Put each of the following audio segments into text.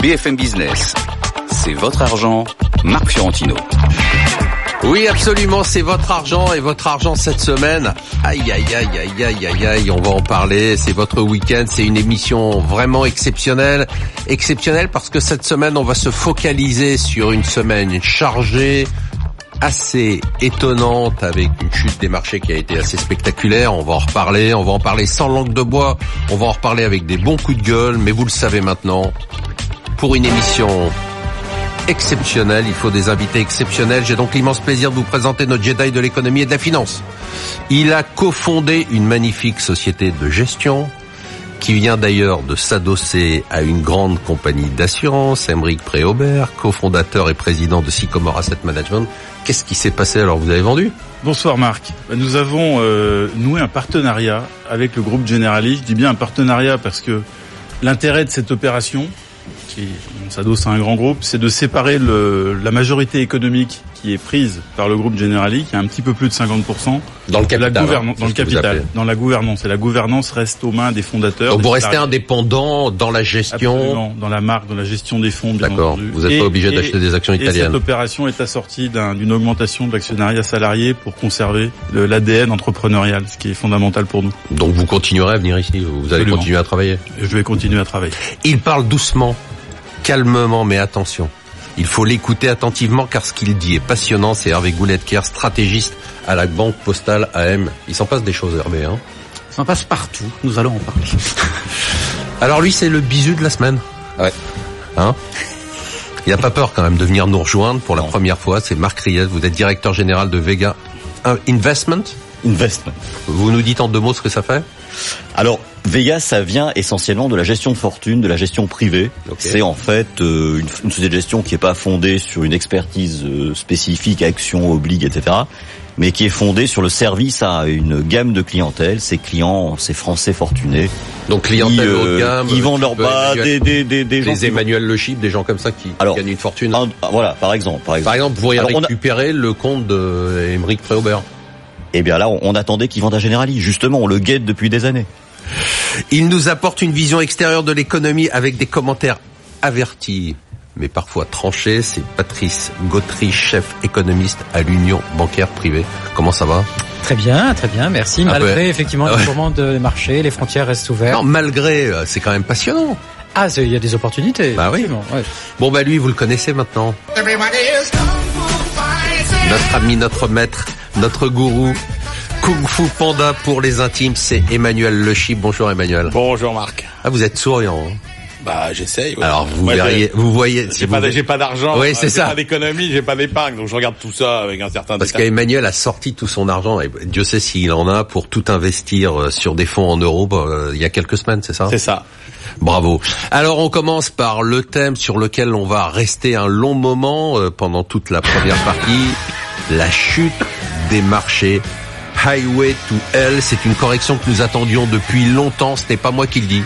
BFM Business. C'est votre argent, Marc Fiorentino. Oui, absolument, c'est votre argent et votre argent cette semaine. Aïe, aïe, aïe, aïe, aïe, aïe, aïe, on va en parler. C'est votre week-end, c'est une émission vraiment exceptionnelle. Exceptionnelle parce que cette semaine, on va se focaliser sur une semaine chargée, assez étonnante avec une chute des marchés qui a été assez spectaculaire. On va en reparler, on va en parler sans langue de bois, on va en reparler avec des bons coups de gueule, mais vous le savez maintenant, pour une émission exceptionnelle, il faut des invités exceptionnels. J'ai donc l'immense plaisir de vous présenter notre Jedi de l'économie et de la finance. Il a cofondé une magnifique société de gestion qui vient d'ailleurs de s'adosser à une grande compagnie d'assurance, Emeric Préaubert, cofondateur et président de Sycomore Asset Management. Qu'est-ce qui s'est passé alors? Vous avez vendu? Bonsoir Marc. Nous avons euh, noué un partenariat avec le groupe Generali. Je dis bien un partenariat parce que l'intérêt de cette opération, qui s'adosse à un grand groupe, c'est de séparer le, la majorité économique qui est prise par le groupe Generali, qui a un petit peu plus de 50%, dans le capital, la hein, dans le capital, dans la gouvernance. Et la gouvernance reste aux mains des fondateurs. Donc des vous restez salariés. indépendant dans la gestion. Absolument, dans la marque, dans la gestion des fonds, bien D'accord. Vous n'êtes pas obligé et- d'acheter des actions Et cette italiennes. opération est assortie d'un- d'une augmentation de l'actionnariat salarié pour conserver l'ADN entrepreneurial, ce qui est fondamental pour nous. Donc vous continuerez à venir ici. Vous allez continuer à travailler. Je vais continuer à travailler. Il parle doucement, calmement, mais attention. Il faut l'écouter attentivement car ce qu'il dit est passionnant. C'est Hervé Gouletker, stratégiste à la Banque Postale AM. Il s'en passe des choses, Hervé. Hein Ça en passe partout, nous allons en parler. Alors lui, c'est le bisu de la semaine. Ouais. Hein? Il a pas peur quand même de venir nous rejoindre pour la première fois. C'est Marc Riez. Vous êtes directeur général de Vega Investment. Investment. Vous nous dites en deux mots ce que ça fait? Alors, Vega, ça vient essentiellement de la gestion de fortune, de la gestion privée. C'est en fait euh, une, une société de gestion qui n'est pas fondée sur une expertise euh, spécifique, action, obligue, etc., mais qui est fondée sur le service à une gamme de clientèle. Ces clients, ces Français fortunés, Donc qui, clientèle haut de euh, gamme. qui vendent leur bas, des, des, des, des gens des qui- Emmanuel Le Chip, des gens comme ça qui Alors, gagnent une fortune. Un- voilà, par exemple, par exemple. Par exemple, vous pourriez Alors, on a- récupérer le compte de Émeric Préaubert. Eh bien là, on, on attendait qu'ils vendent à Generali. Justement, on le guette depuis des années. Il nous apporte une vision extérieure de l'économie avec des commentaires avertis, mais parfois tranchés. C'est Patrice Gautry, chef économiste à l'Union bancaire privée. Comment ça va? Très bien, très bien, merci. Ah Malgré ouais. effectivement Ah le ouais. mouvement de marché, les frontières restent Non, ouvertes. malgré, euh, c'est quand même passionnant. Ah, il y a des opportunités. Bah oui. ouais. Bon bah lui, vous le connaissez maintenant. Notre ami, notre maître, notre gourou, Kung Fu Panda pour les intimes, c'est Emmanuel Le Chip. Bonjour Emmanuel. Bonjour Marc. Ah, vous êtes souriant. hein Bah j'essaye. ouais. Alors vous Moi, verriez, vous voyez, si J'ai vous- pas, d- j'ai pas d'argent, Oui, euh, c'est j'ai ça. pas d'économie, j'ai pas d'épargne, donc je regarde tout ça avec un certain Parce qu'Emmanuel a sorti tout son argent, et Dieu sait s'il en a, pour tout investir euh, sur des fonds en euros euh, il y a quelques semaines, c'est ça? C'est ça. Bravo. Alors on commence par le thème sur lequel on va rester un long moment euh, pendant toute la première partie, la chute des marchés. Highway to Hell, c'est une correction que nous attendions depuis longtemps, ce n'est pas moi qui le dis.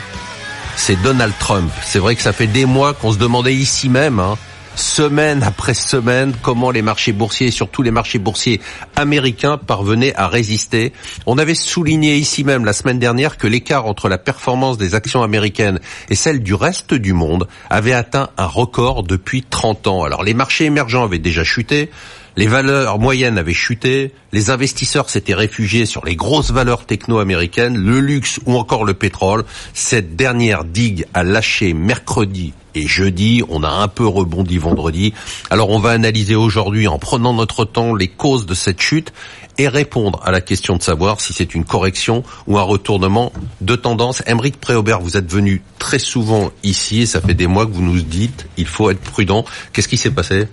C'est Donald Trump. C'est vrai que ça fait des mois qu'on se demandait ici même, hein, semaine après semaine, comment les marchés boursiers, surtout les marchés boursiers américains, parvenaient à résister. On avait souligné ici même la semaine dernière que l'écart entre la performance des actions américaines et celle du reste du monde avait atteint un record depuis 30 ans. Alors les marchés émergents avaient déjà chuté, les valeurs moyennes avaient chuté, les investisseurs s'étaient réfugiés sur les grosses valeurs techno-américaines, le luxe ou encore le pétrole. Cette dernière digue a lâché mercredi et jeudi, on a un peu rebondi vendredi. Alors on va analyser aujourd'hui en prenant notre temps les causes de cette chute et répondre à la question de savoir si c'est une correction ou un retournement de tendance. Emeric Préaubert, vous êtes venu très souvent ici et ça fait des mois que vous nous dites il faut être prudent. Qu'est-ce qui s'est passé?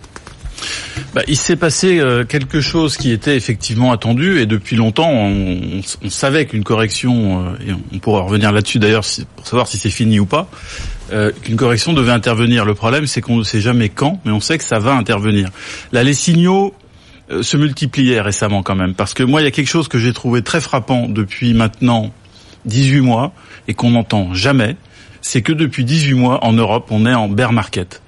Bah, il s'est passé euh, quelque chose qui était effectivement attendu et depuis longtemps on, savait qu'une correction, euh, et on pourra revenir là-dessus d'ailleurs pour savoir si c'est fini ou pas, euh, qu'une correction devait intervenir. Le problème c'est qu'on ne sait jamais quand, mais on sait que ça va intervenir. Là les signaux se multipliaient récemment quand même parce que moi il y a quelque chose que j'ai trouvé très frappant depuis maintenant 18 mois et qu'on n'entend jamais, c'est que depuis 18 mois en Europe on est en bear market.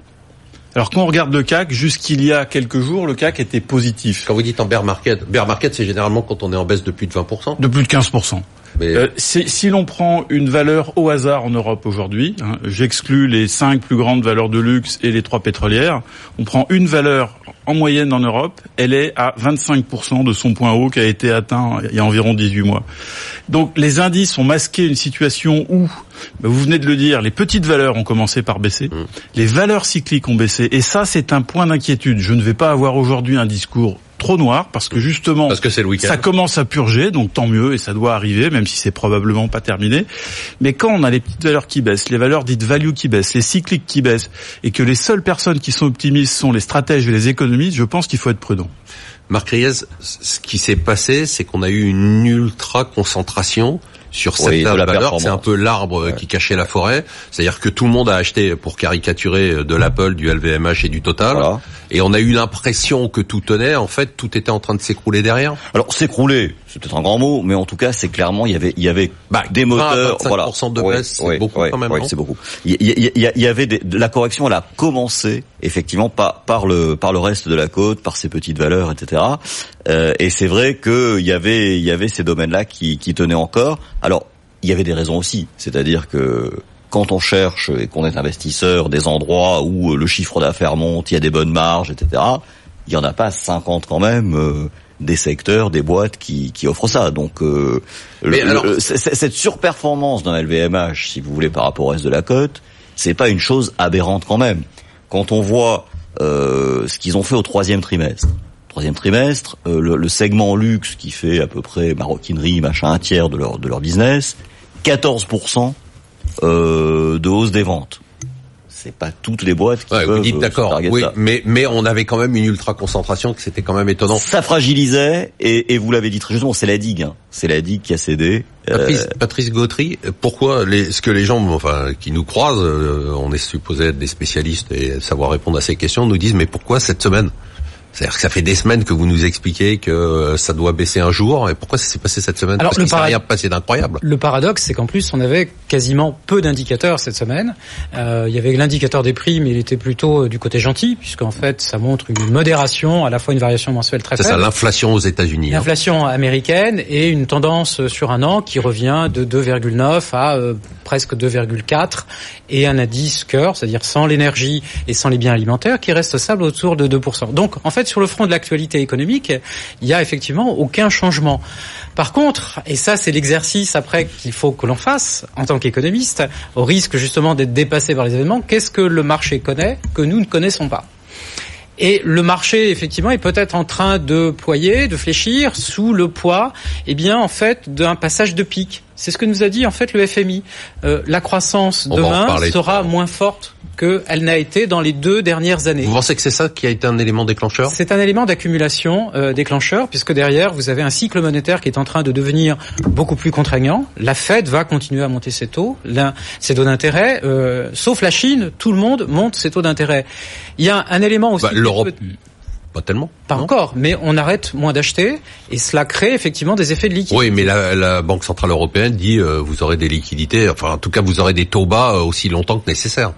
Alors quand on regarde le CAC, jusqu'il y a quelques jours, le CAC était positif Quand vous dites en bear market, bear market c'est généralement quand on est en baisse de plus de 20%. de plus de 15%. Mais Euh, si l'on prend une valeur au hasard en Europe aujourd'hui, hein, j'exclus les cinq plus grandes valeurs de luxe et les trois pétrolières, on prend une valeur en moyenne en Europe, elle est à 25% de son point haut qui a été atteint il y a environ 18 mois. Donc les indices ont masqué une situation où, ben, vous venez de le dire, les petites valeurs ont commencé par baisser, les valeurs cycliques ont baissé, et ça c'est un point d'inquiétude. Je ne vais pas avoir aujourd'hui un discours trop noir parce que justement Parce que c'est le week-end. ça commence à purger, donc tant mieux, et ça doit arriver, même si c'est probablement pas terminé. Mais quand on a les petites valeurs qui baissent, les valeurs dites value qui baissent, les cycliques qui baissent, et que les seules personnes qui sont optimistes sont les stratèges et les économistes, je pense qu'il faut être prudent. Marc Riez, ce qui s'est passé, c'est qu'on a eu une ultra concentration sur Oui, cette la valeur. C'est un peu l'arbre qui cachait la forêt. C'est-à-dire que tout le monde a acheté, pour caricaturer, de l'Apple, du LVMH et du Total. Voilà. Et on a eu l'impression que tout tenait. En fait, tout était en train de s'écrouler derrière. Alors s'écrouler, c'est peut-être un grand mot, mais en tout cas, c'est clairement il y avait il y avait Bah, des 20 à moteurs, 25% voilà. de Oui, baisse, c'est oui, beaucoup oui, quand même, oui, c'est beaucoup. Il y, avait des, de la correction, elle a commencé effectivement par par le par le reste de la côte, par ces petites valeurs, etc. Euh, et c'est vrai que il y avait il y avait ces domaines-là qui qui tenaient encore. Alors il y avait des raisons aussi, c'est-à-dire que quand on cherche et qu'on est investisseur des endroits où euh, le chiffre d'affaires monte, il y a des bonnes marges, etc. Il y en a pas 50 quand même euh, des secteurs, des boîtes qui, qui offrent ça. Donc euh, le- alors- le- c- cette surperformance d'un LVMH, si vous voulez, par rapport au reste de la cote, c'est pas une chose aberrante quand même. Quand on voit euh, ce qu'ils ont fait au troisième trimestre. Troisième trimestre, euh, le, le segment luxe qui fait à peu près maroquinerie, machin, un tiers de leur de leur business, 14% euh, de hausse des ventes. C'est pas toutes les boîtes qui Ouais, peuvent vous dites euh, d'accord. Oui, ça. mais mais on avait quand même une ultra concentration que c'était quand même étonnant. Ça fragilisait et, et vous l'avez dit très justement, c'est la digue. hein. C'est la digue qui a cédé. Euh, Patrice, Patrice Gautry, pourquoi les, ce que les gens, enfin, qui nous croisent, euh, on est supposé être des spécialistes et savoir répondre à ces questions, nous disent mais pourquoi cette semaine? C'est-à-dire que ça fait des semaines que vous nous expliquez que euh, ça doit baisser un jour, et pourquoi ça s'est passé cette semaine Alors, Parce qu'il rien passé d'incroyable. Le paradoxe, c'est qu'en plus, on avait quasiment peu d'indicateurs cette semaine. Euh, il y avait l'indicateur des prix, mais il était plutôt euh, du côté gentil, puisqu'en fait, ça montre une modération, à la fois une variation mensuelle très C'est ça, faible. l'inflation aux États-Unis. hein. L'inflation américaine et une tendance sur un an qui revient de 2,9 à euh, presque 2,4 et un indice cœur, c'est-à-dire sans l'énergie et sans les biens alimentaires, qui reste stable autour de 2%. Donc, en fait, sur le front de l'actualité économique, il y a effectivement aucun changement. Par contre, et ça c'est l'exercice après qu'il faut que l'on fasse en tant qu'économiste, au risque justement d'être dépassé par les événements, qu'est-ce que le marché connaît que nous ne connaissons pas? Et le marché, effectivement, est peut-être en train de ployer, de fléchir sous le poids, eh bien, en fait, d'un passage de pic. C'est ce que nous a dit, en fait, le FMI. Euh, la croissance On demain sera moins forte qu'elle n'a été dans les deux dernières années. Vous pensez que c'est ça qui a été un élément déclencheur? C'est un élément d'accumulation euh, déclencheur, puisque derrière, vous avez un cycle monétaire qui est en train de devenir beaucoup plus contraignant. La Fed va continuer à monter ses taux, ses taux d'intérêt, euh, sauf la Chine, tout le monde monte ses taux d'intérêt. Il y a un élément aussi... Bah, L'Europe, peut- pas tellement. Pas encore, mais on arrête moins d'acheter, et cela crée effectivement des effets de liquidité. Oui, mais la, la Banque centrale européenne dit euh, vous aurez des liquidités, enfin en tout cas vous aurez des taux bas euh, aussi longtemps que nécessaire.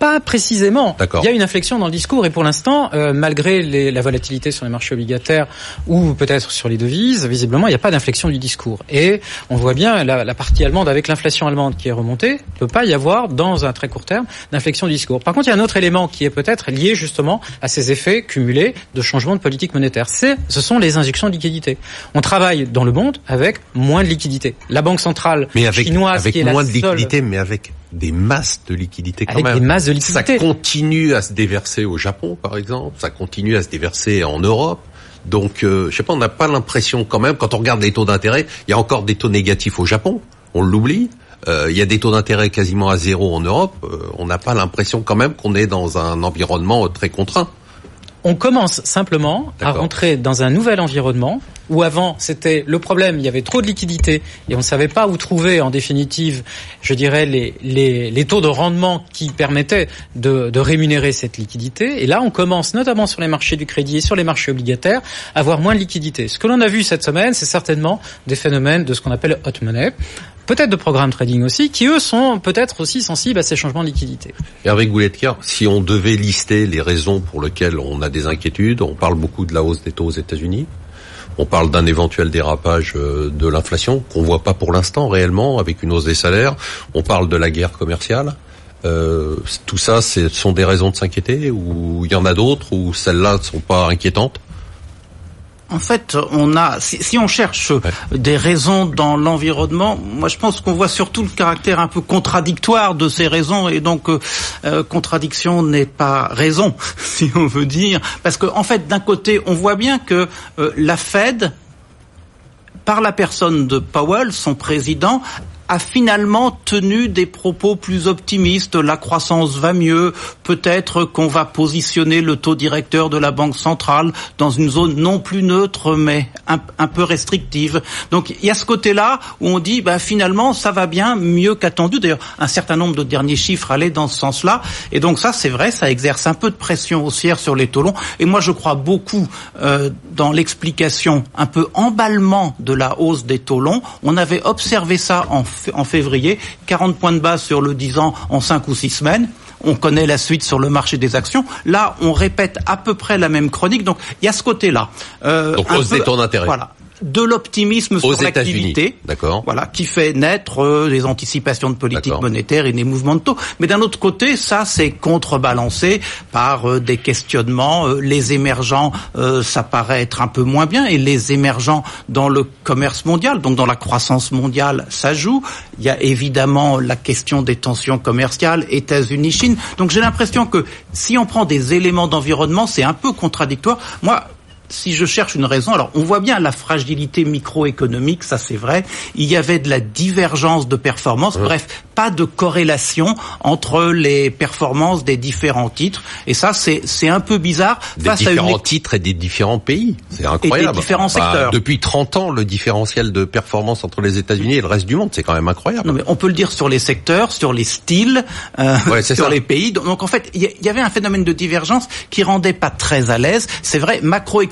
Pas précisément. Il y a une inflexion dans le discours et pour l'instant, euh, malgré les- la volatilité sur les marchés obligataires ou peut-être sur les devises, visiblement, il n'y a pas d'inflexion du discours. Et on voit bien la, la partie allemande avec l'inflation allemande qui est remontée, il ne peut pas y avoir dans un très court terme d'inflexion du discours. Par contre, il y a un autre élément qui est peut-être lié justement à ces effets cumulés de changement de politique monétaire. C'est, ce sont les injections de liquidités. On travaille dans le monde avec moins de liquidités. La banque centrale Mais avec, chinoise avec qui est la moins de seule- liquidités, mais avec des masses de liquidités quand avec même. des masses de Ça liquidités. continue à se déverser au Japon, par exemple. Ça continue à se déverser en Europe. Donc, euh, je sais pas, on n'a pas l'impression quand même, quand on regarde les taux d'intérêt, il y a encore des taux négatifs au Japon, on l'oublie. Euh, il y a des taux d'intérêt quasiment à zéro en Europe. Euh, on n'a pas l'impression quand même qu'on est dans un environnement très contraint. On commence simplement à rentrer dans un nouvel environnement où avant c'était le problème, il y avait trop de liquidités et on ne savait pas où trouver en définitive, je dirais, les, les, les taux de rendement qui permettaient de, de rémunérer cette liquidité. Et là, on commence notamment sur les marchés du crédit et sur les marchés obligataires à avoir moins de liquidités. Ce que l'on a vu cette semaine, c'est certainement des phénomènes de ce qu'on appelle hot money, peut-être de programme trading aussi, qui eux sont peut-être aussi sensibles à ces changements de liquidité. Hervé Gouletker, si on devait lister les raisons pour lesquelles on a des inquiétudes, on parle beaucoup de la hausse des taux aux États-Unis, On parle d'un éventuel dérapage euh, de l'inflation qu'on voit pas pour l'instant réellement avec une hausse des salaires. On parle de la guerre commerciale. Euh, tout ça, ce sont des raisons de s'inquiéter ou il y en a d'autres ou celles-là ne sont pas inquiétantes? En fait, on a, si, si on cherche des raisons dans l'environnement, moi je pense qu'on voit surtout le caractère un peu contradictoire de ces raisons, et donc euh, euh, contradiction n'est pas raison, si on veut dire, parce qu'en en fait, d'un côté, on voit bien que euh, la Fed, par la personne de Powell, son président, a finalement tenu des propos plus optimistes. La croissance va mieux. Peut-être qu'on va positionner le taux directeur de la Banque centrale dans une zone non plus neutre, mais un, peu restrictive. Donc il y a ce côté-là où on dit, bah, finalement, ça va bien, mieux qu'attendu. D'ailleurs, un certain nombre de derniers chiffres allaient dans ce sens-là. Et donc ça, c'est vrai, ça exerce un peu de pression haussière sur les taux longs. Et moi, je crois beaucoup euh, dans l'explication un peu emballement de la hausse des taux longs. On avait observé ça en en février, 40 points de base sur le 10 ans en 5 ou 6 semaines. On connaît la suite sur le marché des actions. Là, on répète à peu près la même chronique. Donc, il y a ce côté-là. Euh, Donc, hausse des taux d'intérêt. Voilà de l'optimisme sur l'activité, d'accord, voilà, qui fait naître euh, des anticipations de politique monétaire et des mouvements de taux. Mais d'un autre côté, ça c'est contrebalancé par euh, des questionnements. Euh, les émergents, ça paraît être un peu moins bien, et les émergents dans le commerce mondial, donc dans la croissance mondiale, ça joue. Il y a évidemment la question des tensions commerciales, États-Unis-Chine. Donc j'ai l'impression que si on prend des éléments d'environnement, c'est un peu contradictoire. Moi, si je cherche une raison, alors on voit bien la fragilité microéconomique, ça c'est vrai. Il y avait de la divergence de performance. Bref, pas de corrélation entre les performances des différents titres. Et ça, c'est c'est un peu bizarre. Des différents titres et des différents pays. C'est incroyable. Et des différents bah, secteurs. depuis 30 ans, le différentiel de performance entre les États-Unis et le reste du monde, c'est quand même incroyable. Non, mais on peut le dire sur les secteurs, sur les styles, euh, sur les pays. Donc en fait, il y, avait un phénomène de divergence qui rendait pas très à l'aise. C'est vrai,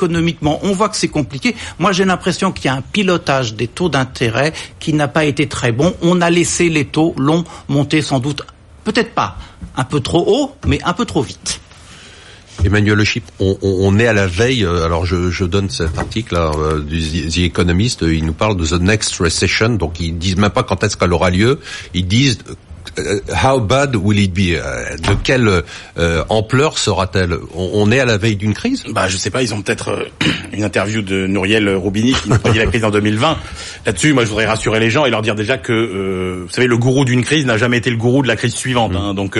macroéconomiquement, on voit que c'est compliqué. Moi, j'ai l'impression qu'il y a un pilotage des taux d'intérêt qui n'a pas été très bon. On a laissé les taux longs monter sans doute, peut-être pas un peu trop haut, mais un peu trop vite. Emmanuel Le Chip, on, est à la veille. Euh, alors je, donne cet article euh, du The Economist. Il nous parle de the next recession. Donc ils disent même pas quand est-ce qu'elle aura lieu. Ils disent euh, how bad will it be euh, De quelle euh, ampleur sera-t-elle? On, est à la veille d'une crise? Bah, je sais pas. Ils ont peut-être une interview de Nouriel Roubini qui nous prédit la crise en 2020. Là-dessus, moi, je voudrais rassurer les gens et leur dire déjà que, vous savez, le gourou d'une crise n'a jamais été le gourou de la crise suivante. Hein. donc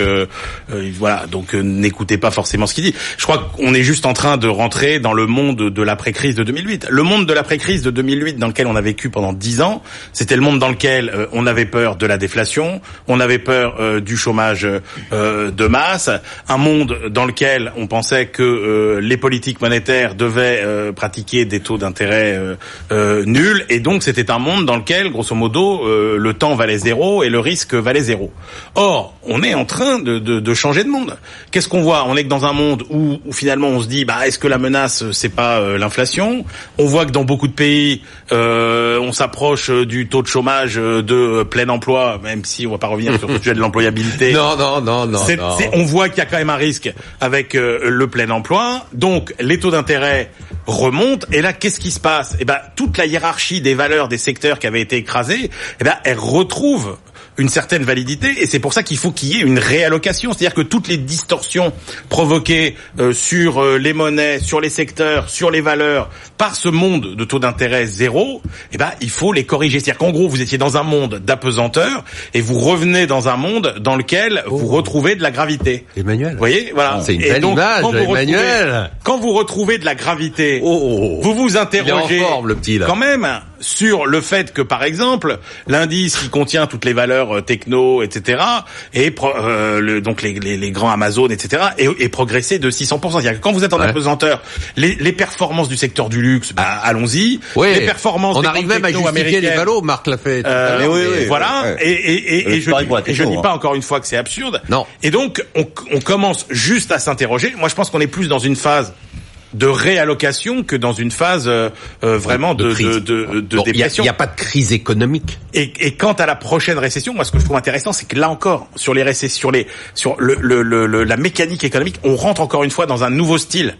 voilà. Donc n'écoutez pas forcément ce qu'il dit. Je crois qu'on est juste en train de rentrer dans le monde de l'après-crise de 2008. Le monde de l'après-crise de 2008 dans lequel on a vécu pendant dix ans, c'était le monde dans lequel on avait peur de la déflation, on avait peur euh, du chômage euh, de masse, un monde dans lequel on pensait que euh, les politiques monétaires devaient pratiquer des taux d'intérêt nuls, et donc c'était un monde dans lequel, grosso modo, le temps valait zéro et le risque valait zéro. Or, on est en train de, de, de changer de monde. Qu'est-ce qu'on voit? On est que dans un monde où, où, finalement on se dit, bah, est-ce que la menace c'est pas l'inflation? On voit que dans beaucoup de pays, on s'approche du taux de chômage de plein emploi, même si on va pas revenir sur sujet de l'employabilité. Non, non, non, non. on voit qu'il y a quand même un risque avec euh, le plein emploi. Donc, les taux d'intérêt remontent. Et là, qu'est-ce qui se passe? Eh ben, toute la hiérarchie des valeurs des secteurs qui avaient été écrasés, eh ben, elle retrouve une certaine validité et c'est pour ça qu'il faut qu'il y ait une réallocation, c'est-à-dire que toutes les distorsions provoquées euh, sur euh, les monnaies, sur les secteurs, sur les valeurs par ce monde de taux d'intérêt zéro, eh ben il faut les corriger. C'est-à-dire qu'en gros vous étiez dans un monde d'apesanteur et vous revenez dans un monde dans lequel vous oh. retrouvez de la gravité. Emmanuel. Vous voyez, voilà. C'est une belle image, quand Emmanuel. quand vous retrouvez de la gravité, oh, oh, vous vous interrogez le petit, là. quand même sur le fait que par exemple l'indice qui contient toutes les valeurs euh, techno, etc. Et euh, le, donc les, les, les, grands Amazon, etc. Et, progressé de 600%. C'est-à-dire que quand vous êtes en apesanteur, les, les, performances du secteur du luxe, bah, allons-y. Oui, les performances on arrive même à justifier les valos, Marc l'a fait. Euh, oui, oui, voilà. Et, et, et, je, et je dis pas encore une fois que c'est absurde. Non. Et donc on, on commence juste à s'interroger. Moi, je pense qu'on est plus dans une phase de réallocation que dans une phase euh, euh, vraiment de, de, de, de, dépression. Il n'y a, pas de crise économique. Et, et, quant à la prochaine récession, moi ce que je trouve intéressant, c'est que là encore, sur les récessions, sur les sur le, le, le, la mécanique économique, on rentre encore une fois dans un nouveau style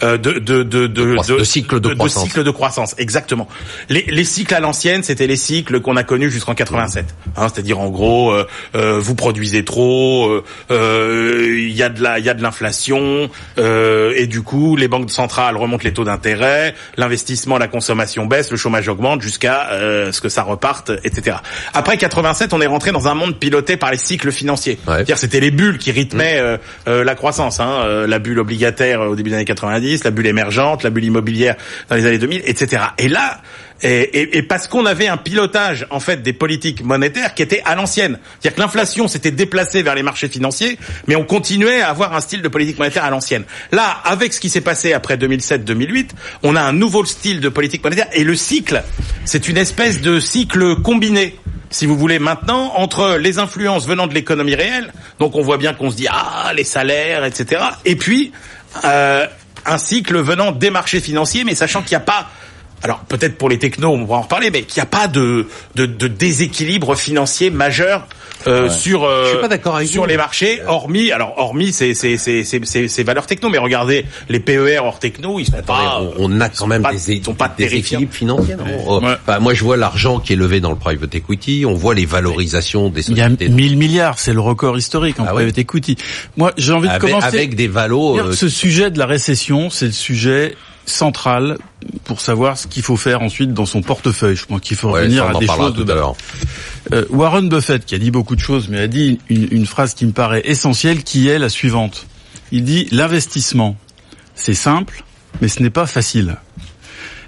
de de de de, de, cycle de, croissance. cycle de croissance, exactement. Les, les cycles à l'ancienne, c'était les cycles qu'on a connus jusqu'en 87. Hein, C'est-à-dire en gros, euh, euh, vous produisez trop, il y a de la il y a de l'inflation et du coup les banques centrales remontent les taux d'intérêt, l'investissement, la consommation baisse, le chômage augmente jusqu'à ce que ça reparte, etc. Après 87, on est rentré dans un monde piloté par les cycles financiers. C'est-à-dire c'était les bulles qui rythmaient la croissance. Hein, la bulle obligataire au début des années 90, la bulle émergente, la bulle immobilière dans les années 2000, etc. Et là, et, et, parce qu'on avait un pilotage en fait des politiques monétaires qui était à l'ancienne, c'est-à-dire que l'inflation s'était déplacée vers les marchés financiers, mais on continuait à avoir un style de politique monétaire à l'ancienne. Là, avec ce qui s'est passé après 2007-2008, on a un nouveau style de politique monétaire et le cycle, c'est une espèce de cycle combiné si vous voulez, maintenant, entre les influences venant de l'économie réelle, donc on voit bien qu'on se dit, ah, les salaires, etc., et puis euh, un cycle venant des marchés financiers, mais sachant qu'il n'y a pas alors peut-être pour les technos, on va en reparler, mais qu'il n'y a pas de, de, de, déséquilibre financier majeur euh, sur euh, sur les marchés, hormis alors hormis ces ces ces ces, valeurs techno, mais regardez les PER hors techno, ils sont pas. On, a quand même des, ils sont pas des équilibres financiers. Oh, moi, je vois l'argent qui est levé dans le private equity, on voit les valorisations des sociétés. Il y a 1000 milliards, c'est le record historique en ah private equity. Moi, j'ai envie de commencer avec des valos. Euh, ce sujet de la récession, c'est le sujet centrale pour savoir ce qu'il faut faire ensuite dans son portefeuille. Je crois qu'il faut revenir à des choses de euh, Warren Buffett, qui a dit beaucoup de choses, mais a dit une, une phrase qui me paraît essentielle, qui est la suivante. Il dit l'investissement, c'est simple, mais ce n'est pas facile.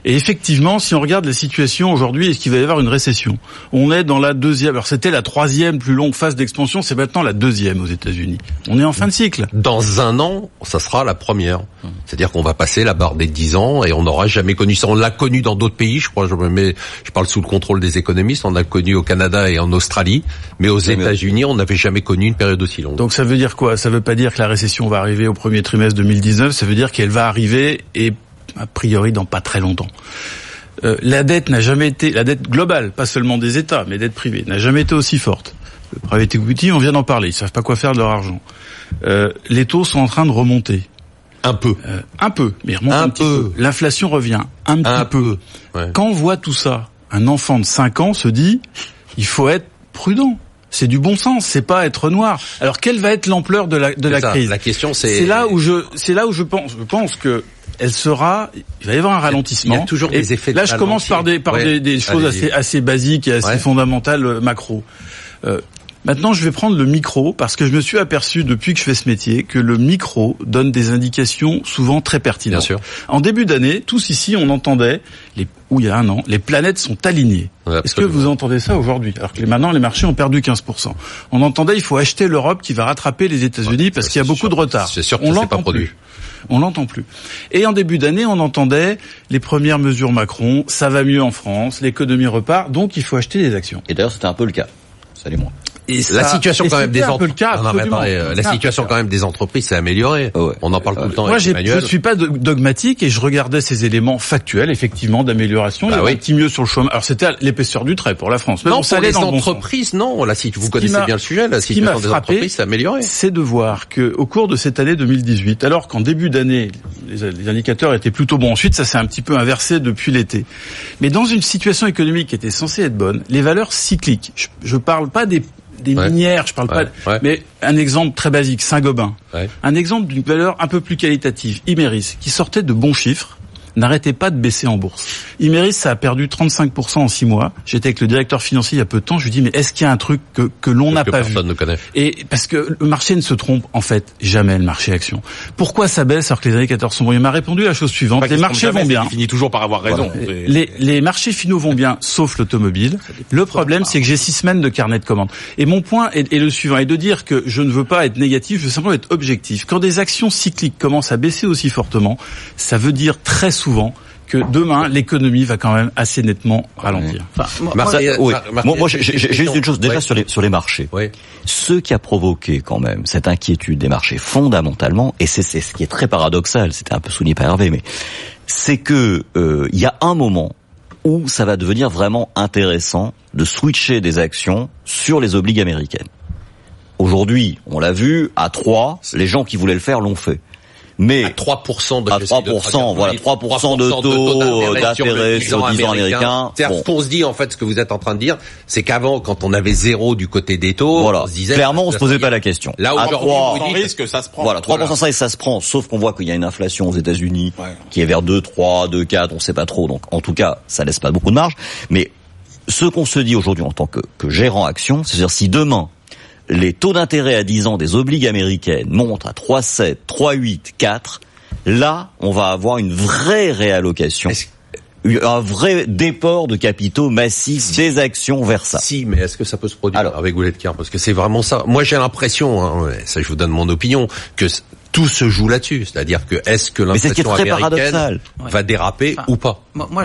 Et effectivement, si on regarde la situation aujourd'hui, est-ce qu'il va y avoir une récession? On est dans la deuxième. Alors c'était la troisième plus longue phase d'expansion, c'est maintenant la deuxième aux États-Unis. On est en fin de cycle. Dans un an, ça sera la première. C'est-à-dire qu'on va passer la barre des dix ans et on n'aura jamais connu ça. On l'a connu dans d'autres pays, je crois. Je, mets, je parle sous le contrôle des économistes. On l'a connu au Canada et en Australie, mais aux États-Unis, on n'avait jamais connu une période aussi longue. Donc ça veut dire quoi? Ça veut pas dire que la récession va arriver au premier trimestre 2019. Ça veut dire qu'elle va arriver et a priori dans pas très longtemps. Euh, la dette n'a jamais été, la dette globale, pas seulement des États, mais dette privée, n'a jamais été aussi forte. Le private equity, on vient d'en parler, ils savent pas quoi faire de leur argent. Euh, les taux sont en train de remonter. Un peu. Euh, un peu, mais remonte un, petit peu. L'inflation revient un, petit peu. Quand on voit tout ça, un enfant de 5 ans se dit, il faut être prudent c'est du bon sens, c'est pas être noir. Alors quelle va être l'ampleur de la de la crise? La question c'est c'est là où je c'est là où je pense je pense que elle sera il va y avoir un ralentissement. Il y a toujours des effets. Là je commence par des par des, des, choses assez assez basiques et assez fondamentales euh, macro. Euh, Maintenant, je vais prendre le micro parce que je me suis aperçu depuis que je fais ce métier que le micro donne des indications souvent très pertinentes. Bien sûr. En début d'année, tous ici, on entendait, les, où il y a un an, les planètes sont alignées. Est-ce que vous entendez ça aujourd'hui? Alors que maintenant, les marchés ont perdu 15%. On entendait, il faut acheter l'Europe qui va rattraper les États-Unis parce qu'il y a beaucoup de retard. C'est sûr on l'entend pas produit. Plus. On l'entend plus. Et en début d'année, on entendait les premières mesures Macron, ça va mieux en France, l'économie repart, donc il faut acheter des actions. Et d'ailleurs, c'était un peu le cas. Salut moi la situation quand même des entreprises, la situation quand même des entreprises s'est améliorée. On en parle tout le temps. Moi, je ne suis pas dogmatique et je regardais ces éléments factuels, effectivement, d'amélioration. Bah il y avait un petit mieux sur le chômage. Alors c'était l'épaisseur du trait pour la France. Mais non, ça les entreprises, non. Là, si vous connaissez bien le sujet, la situation des entreprises s'est améliorée. C'est de voir que au cours de cette année 2018, alors qu'en début d'année les, indicateurs étaient plutôt bons, ensuite ça s'est un petit peu inversé depuis l'été. Mais dans une situation économique qui était censée être bonne, les valeurs cycliques. Je, je parle pas des des minières, je parle pas, mais un exemple très basique, Saint-Gobain. Un exemple d'une valeur un peu plus qualitative, Imeris, qui sortait de bons chiffres, n'arrêtait pas de baisser en bourse. Imeris, ça a perdu 35% en six mois. J'étais avec le directeur financier il y a peu de temps. Je lui dis mais est-ce qu'il y a un truc que, que l'on n'a pas vu ne connaît. Et parce que le marché ne se trompe en fait jamais le marché action. Pourquoi ça baisse alors que les indicateurs sont bons? Il m'a répondu la chose suivante les marchés vont bien. Il finit toujours par avoir raison. Les, les marchés finaux vont bien, sauf l'automobile. Le problème, c'est que j'ai six semaines de carnet de commandes. Et mon point est, est le suivant est de dire que je ne veux pas être négatif, je veux simplement être objectif. Quand des actions cycliques commencent à baisser aussi fortement, ça veut dire très souvent que demain l'économie va quand même assez nettement ralentir. moi, j'ai juste une chose déjà sur les sur les marchés. Ce qui a provoqué quand même cette inquiétude des marchés fondamentalement, et c'est ce qui est très paradoxal, c'était un peu souligné par Hervé, mais c'est que euh, il y a un moment où ça va devenir vraiment intéressant de switcher des actions sur les obligues américaines. Aujourd'hui, on l'a vu, à trois, les gens qui voulaient le faire l'ont fait. Mais à 3% de à 3%, voilà, 3% de taux d'intérêt sur 10 ans américains. C'est-à-dire, ce qu'on se dit, en fait, ce que vous êtes en train de dire, c'est qu'avant, quand on avait zéro du côté des taux, voilà. on se disait... Clairement, on se posait pas la question. Là, à aujourd'hui, 3, vous dites que ça se prend. Voilà, 3% ça et ça se prend, sauf qu'on voit qu'il y a une inflation aux États-Unis Ouais. qui est vers 2, 3, 2, 4, on sait pas trop. Donc, en tout cas, ça laisse pas beaucoup de marge. Mais ce qu'on se dit aujourd'hui en tant que, que gérant action, c'est-à-dire si demain, les taux d'intérêt à 10 ans des obligues américaines montent à 3,7, 3,8, 4, là, on va avoir une vraie réallocation. Un vrai déport de capitaux massifs des actions vers ça. Si, mais est-ce que ça peut se produire Alors. avec Goulet de Car Parce que c'est vraiment ça. Moi, j'ai l'impression, hein, ça je vous donne mon opinion, que tout se joue là-dessus. C'est-à-dire que est-ce que est l'inflation très américaine va déraper Enfin, ou pas? Moi,